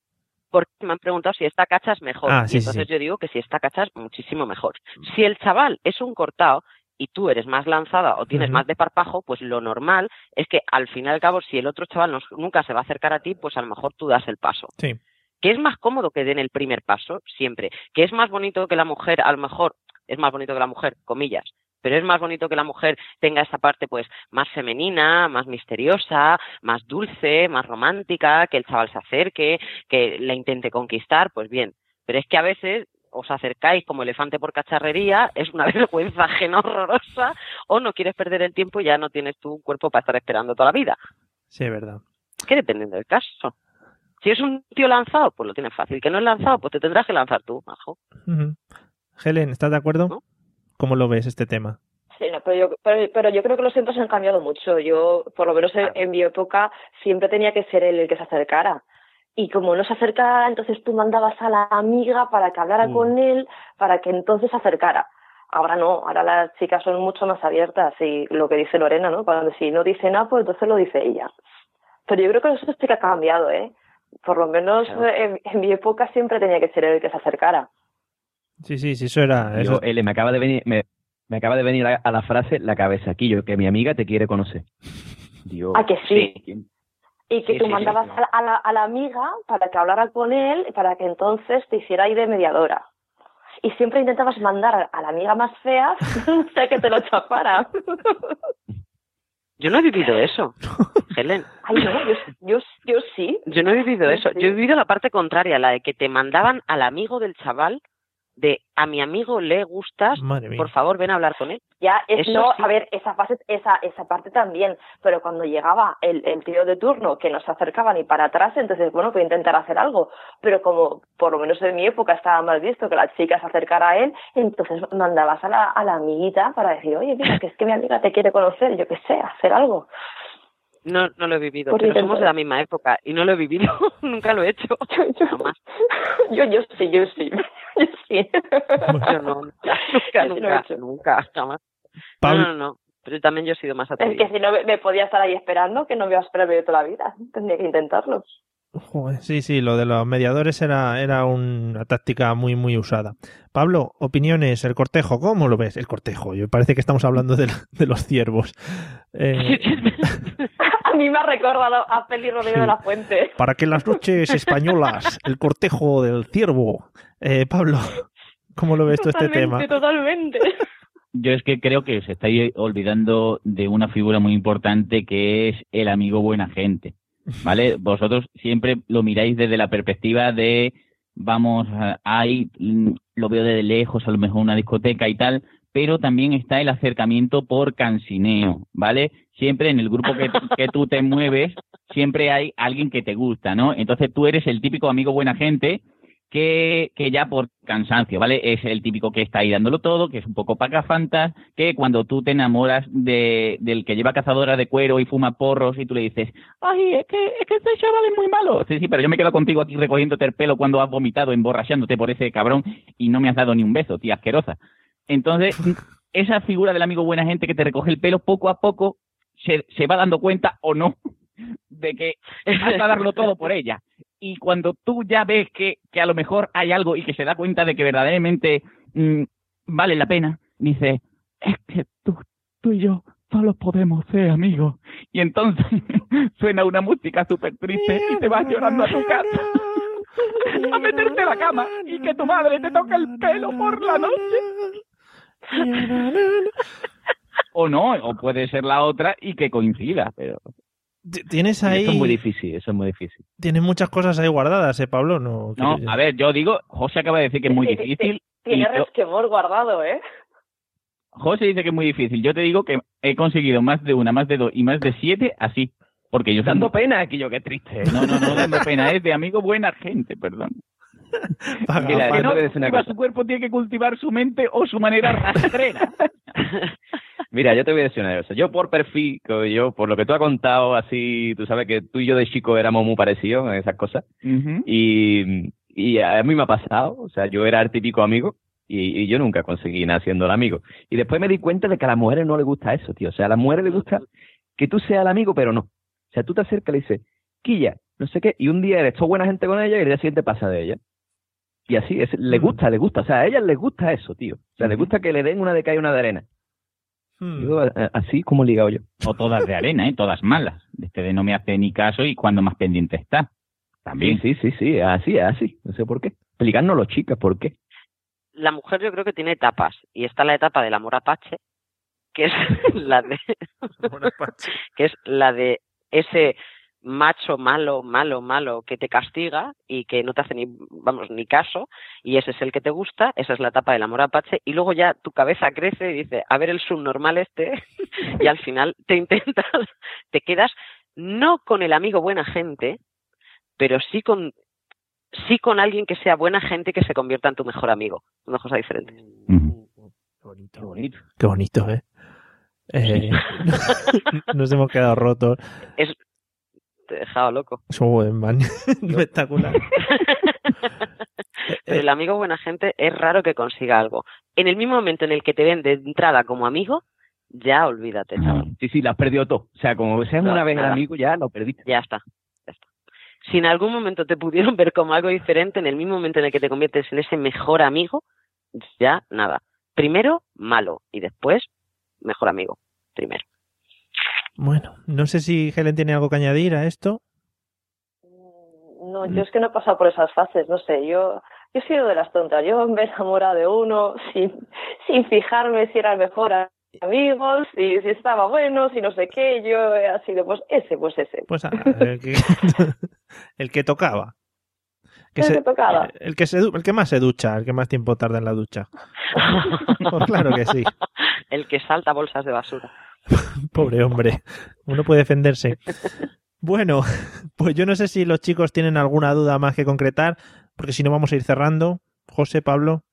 Porque me han preguntado si esta cacha es mejor. Ah, y sí, sí, entonces sí. yo digo que si esta cacha es muchísimo mejor. Si el chaval es un cortado y tú eres más lanzada o tienes más de parpajo, pues lo normal es que al fin y al cabo, si el otro chaval no- nunca se va a acercar a ti, pues a lo mejor tú das el paso. Sí. Que es más cómodo que den el primer paso, siempre. Que es más bonito que la mujer, a lo mejor, es más bonito que la mujer, comillas, pero es más bonito que la mujer tenga esa parte pues más femenina, más misteriosa, más dulce, más romántica, que el chaval se acerque, que la intente conquistar, pues bien. Pero es que a veces os acercáis como elefante por cacharrería, es una vergüenza ajena horrorosa, o no quieres perder el tiempo y ya no tienes tu cuerpo para estar esperando toda la vida. Sí, es verdad. Que dependiendo del caso. Si es un tío lanzado, pues lo tienes fácil. Que no es lanzado, pues te tendrás que lanzar tú, majo. Helen, ¿estás de acuerdo? ¿Cómo lo ves este tema? Sí, no, pero, yo, pero, pero yo creo que los tiempos han cambiado mucho. Yo, por lo menos en, en mi época, siempre tenía que ser él el que se acercara. Y como no se acercara, entonces tú mandabas a la amiga para que hablara Mm. con él, para que entonces se acercara. Ahora no, ahora las chicas son mucho más abiertas y lo que dice Lorena, ¿no? Cuando si no dice nada, pues entonces lo dice ella. Pero yo creo que eso sí que ha cambiado, ¿eh? Por lo menos Claro. en, en mi época siempre tenía que ser él el que se acercara. Sí, sí, sí, eso era. Yo, Eso... L, me acaba de venir, me, me acaba de venir a, a la frase la cabeza, Quillo, que mi amiga te quiere conocer. Dios. ¿A que sí? ¿quién? Y que Sí, tú sí, sí, mandabas a, la, a, la, a la amiga para que hablara con él, para que entonces te hiciera ahí de mediadora. Y siempre intentabas mandar a, la amiga más fea, sea, que te lo chapara. Yo no he vivido eso, Helen. Ay, no, yo, yo, yo sí. Yo no he vivido eso. Yo he vivido la parte contraria, la de que te mandaban al amigo del chaval de a mi amigo le gustas, por favor ven a hablar con él. Ya, es, Eso no, sí. a ver, esa fase, esa, esa parte también, pero cuando llegaba el, el tío de turno que no se acercaba ni para atrás, entonces, bueno, pues intentar hacer algo, pero como por lo menos en mi época estaba más visto que la chica se acercara a él, entonces mandabas a la, a la amiguita para decir, oye, mira, que es que mi amiga te quiere conocer, yo qué sé, hacer algo. No, no lo he vivido, Pues pero intento. somos de la misma época y no lo he vivido, nunca lo he hecho. Jamás. Yo, yo sí, yo sí, yo sí. Yo no, nunca, Yo sí lo he nunca, hecho. nunca, jamás. Pablo- No, no, no. Pero también yo he sido más Es atrevida. que si no me, podía estar ahí esperando, que no me iba a esperar yo toda la vida, tendría que intentarlo. Joder, sí, sí, lo de los mediadores era, era una táctica muy, muy usada. Pablo, opiniones, el cortejo, ¿cómo lo ves? El cortejo, yo parece que estamos hablando de, de los ciervos. Eh, mí me ha recordado a Feli Rodríguez de la Fuente. para que en las noches españolas, el cortejo del ciervo. Eh, Pablo, ¿cómo lo ves tú este tema? totalmente. Yo es que creo que os estáis olvidando de una figura muy importante que es el amigo buena gente. ¿Vale? Vosotros siempre lo miráis desde la perspectiva de, vamos, a- ahí lo veo desde lejos, a lo mejor una discoteca y tal, pero también está el acercamiento por cansineo, ¿vale? Siempre en el grupo que, que tú te mueves, siempre hay alguien que te gusta, ¿no? Entonces tú eres el típico amigo buena gente que, que ya por cansancio, ¿vale? Es el típico que está ahí dándolo todo, que es un poco pacafantas, que cuando tú te enamoras de, del que lleva cazadora de cuero y fuma porros y tú le dices, ay, es que, es que este chaval es muy malo. Sí, sí, pero yo me quedo contigo aquí recogiéndote el pelo cuando has vomitado, emborrachándote por ese cabrón y no me has dado ni un beso, tía asquerosa. Entonces, esa figura del amigo buena gente que te recoge el pelo poco a poco se, se va dando cuenta o no de que vas a darlo todo por ella. Y cuando tú ya ves que, que a lo mejor hay algo y que se da cuenta de que verdaderamente mm, vale la pena, dice, es que tú, tú y yo solo podemos ser amigos. Y entonces suena una música súper triste y te vas llorando a tu casa. a meterte a la cama y que tu madre te toque el pelo por la noche. o no, o puede ser la otra y que coincida, pero Tienes Eso es muy ahí, difícil, eso es muy difícil. tienes muchas cosas ahí guardadas, ¿eh, Pablo? No, no, a ver, yo digo, José acaba de decir que es muy difícil. Tiene yo- resquemor guardado, ¿eh? José dice que es muy difícil. Yo te digo que he conseguido más de una, más de dos y más de siete así. Porque yo Dando pena aquí yo, qué triste. No, no, no dando pena, es de amigo buena gente, perdón. Paga, Mira, paga. yo te voy a decir una cosa. su cuerpo tiene que cultivar su mente o su manera rastrera. Mira, yo te voy a decir una cosa. Yo por perfil, yo por lo que tú has contado, así, tú sabes que tú y yo de chico éramos muy parecidos en esas cosas. Y, y a mí me ha pasado, o sea, yo era el típico amigo y, y yo nunca conseguí nada siendo el amigo. Y después me di cuenta de que a las mujeres no les gusta eso, tío. O sea, a las mujeres les gusta que tú seas el amigo, pero no. O sea, tú te acercas y le dices, Quilla, no sé qué, y un día eres todo buena gente con ella y el día siguiente pasa de ella. Y así, es, le gusta, le gusta, o sea, a ellas les gusta eso, tío. O sea, les gusta que le den una de cal y una de arena. Hmm. Yo, a- así como he ligado yo. O todas de arena, ¿eh? Todas malas. Este de no me hace ni caso y cuando más pendiente está. También. Sí, sí, sí, sí, así, así. No sé por qué. Explicárnoslo, chicas, ¿por qué? La mujer yo creo que tiene etapas y está la etapa del amor apache, que es la de que es la de ese macho malo, malo, malo que te castiga y que no te hace ni, vamos, ni caso, y ese es el que te gusta, esa es la etapa del amor apache, y luego ya tu cabeza crece y dice, a ver el subnormal este, y al final te intentas, te quedas no con el amigo buena gente, pero sí con sí con alguien que sea buena gente que se convierta en tu mejor amigo. Una cosa diferente. Qué bonito. Qué bonito, ¿eh? Eh, nos hemos quedado rotos. Es te he dejado loco. Joder, man. Espectacular. Pero el amigo buena gente es raro que consiga algo. En el mismo momento en el que te ven de entrada como amigo, ya olvídate, chaval. Sí, sí, lo has perdido todo. O sea, como seas No, una vez el amigo, ya lo perdiste. Ya está. ya está. Si en algún momento te pudieron ver como algo diferente, en el mismo momento en el que te conviertes en ese mejor amigo, ya nada. Primero, malo. Y después, mejor amigo. Primero. Bueno, no sé si Helen tiene algo que añadir a esto. No, yo es que no he pasado por esas fases, no sé, yo, yo he sido de las tontas, yo me he enamorado de uno sin, sin fijarme si era el mejor amigo, si, si estaba bueno, si no sé qué, yo he sido pues ese, pues ese. Pues ah, el, que, el que tocaba. Que El se- que tocaba. El que, se, el que más se ducha, el que más tiempo tarda en la ducha. Pues claro que sí. El que salta bolsas de basura. Pobre hombre. Uno puede defenderse. Bueno, pues yo no sé si los chicos tienen alguna duda más que concretar, porque si no vamos a ir cerrando. José, Pablo,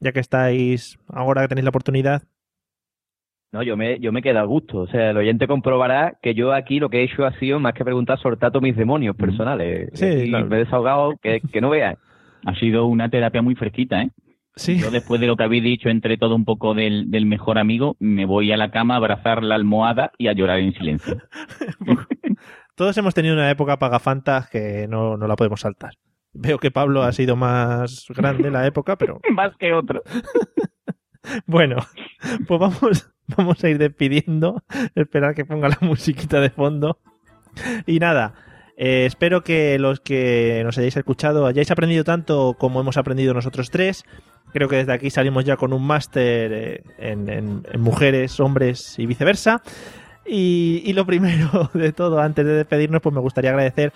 ya que estáis ahora que tenéis la oportunidad. No, yo me, yo me quedo a gusto. O sea, el oyente comprobará que yo aquí lo que he hecho ha sido más que preguntar soltar todos mis demonios personales. Sí, Y claro. me he desahogado que, que no veas. Ha sido una terapia muy fresquita, ¿eh? Sí. Yo después de lo que habéis dicho entre todo un poco del, del mejor amigo, me voy a la cama a abrazar la almohada y a llorar en silencio. Todos hemos tenido una época pagafantas que no, no la podemos saltar. Veo que Pablo ha sido más grande la época, pero Más que otro. Bueno, pues vamos, vamos a ir despidiendo. Esperar que ponga la musiquita de fondo. Y nada, eh, espero que los que nos hayáis escuchado hayáis aprendido tanto como hemos aprendido nosotros tres. Creo que desde aquí salimos ya con un máster eh, en, mujeres, hombres y viceversa. Y, y lo primero de todo, antes de despedirnos, pues me gustaría agradecer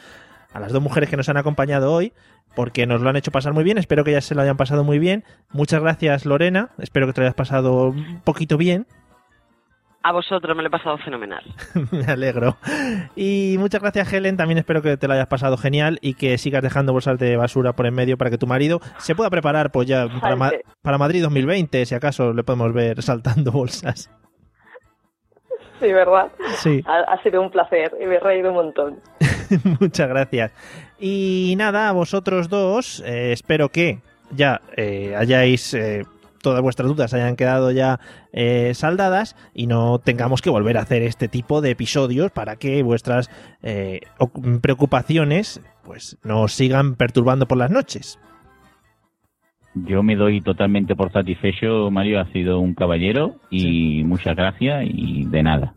a las dos mujeres que nos han acompañado hoy, porque nos lo han hecho pasar muy bien. Espero que ya se lo hayan pasado muy bien. Muchas gracias, Lorena. Espero que te lo hayas pasado un poquito bien. A vosotros me lo he pasado fenomenal. Me alegro. Y muchas gracias, Helen. También espero que te lo hayas pasado genial y que sigas dejando bolsas de basura por en medio para que tu marido se pueda preparar pues ya para, Ma- Salte. para Madrid 2020, si acaso le podemos ver saltando bolsas. Sí, ¿verdad? Sí. Ha, ha sido un placer y me he reído un montón. Muchas gracias. Y nada, a vosotros dos, eh, espero que ya eh, hayáis, eh, todas vuestras dudas hayan quedado ya eh, saldadas y no tengamos que volver a hacer este tipo de episodios para que vuestras eh, oc- preocupaciones pues no os sigan perturbando por las noches. Yo me doy totalmente por satisfecho, Mario, ha sido un caballero y muchas gracias y de nada.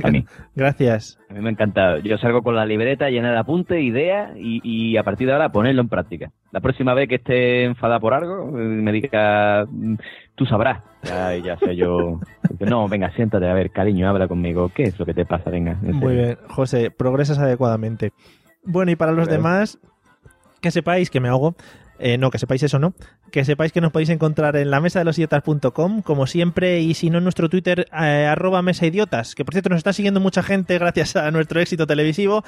También. Gracias. A mí me ha encantado. Yo salgo con la libreta llena de apuntes, ideas y, y a partir de ahora ponerlo en práctica. La próxima vez que esté enfadada por algo, eh, me diga, "Mm, tú sabrás. Ya, ya sé yo. No, venga, siéntate, a ver, cariño, habla conmigo. ¿Qué es lo que te pasa? Venga. en Muy bien, José, progresas adecuadamente. Bueno, y para los demás, que sepáis que me hago. Eh, no, que sepáis eso, ¿no? Que sepáis que nos podéis encontrar en la mesa de los idiotas.com, como siempre, y si no en nuestro Twitter, eh, arroba mesa idiotas, que por cierto nos está siguiendo mucha gente gracias a nuestro éxito televisivo.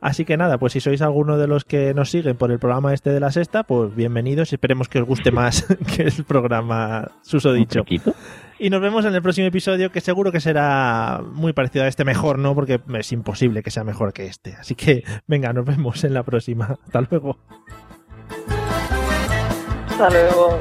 Así que nada, pues si sois alguno de los que nos siguen por el programa este de la sexta, pues bienvenidos y esperemos que os guste más que el programa susodicho. Y nos vemos en el próximo episodio que seguro que será muy parecido a este mejor, ¿no? Porque es imposible que sea mejor que este. Así que venga, nos vemos en la próxima. Hasta luego. Hasta luego.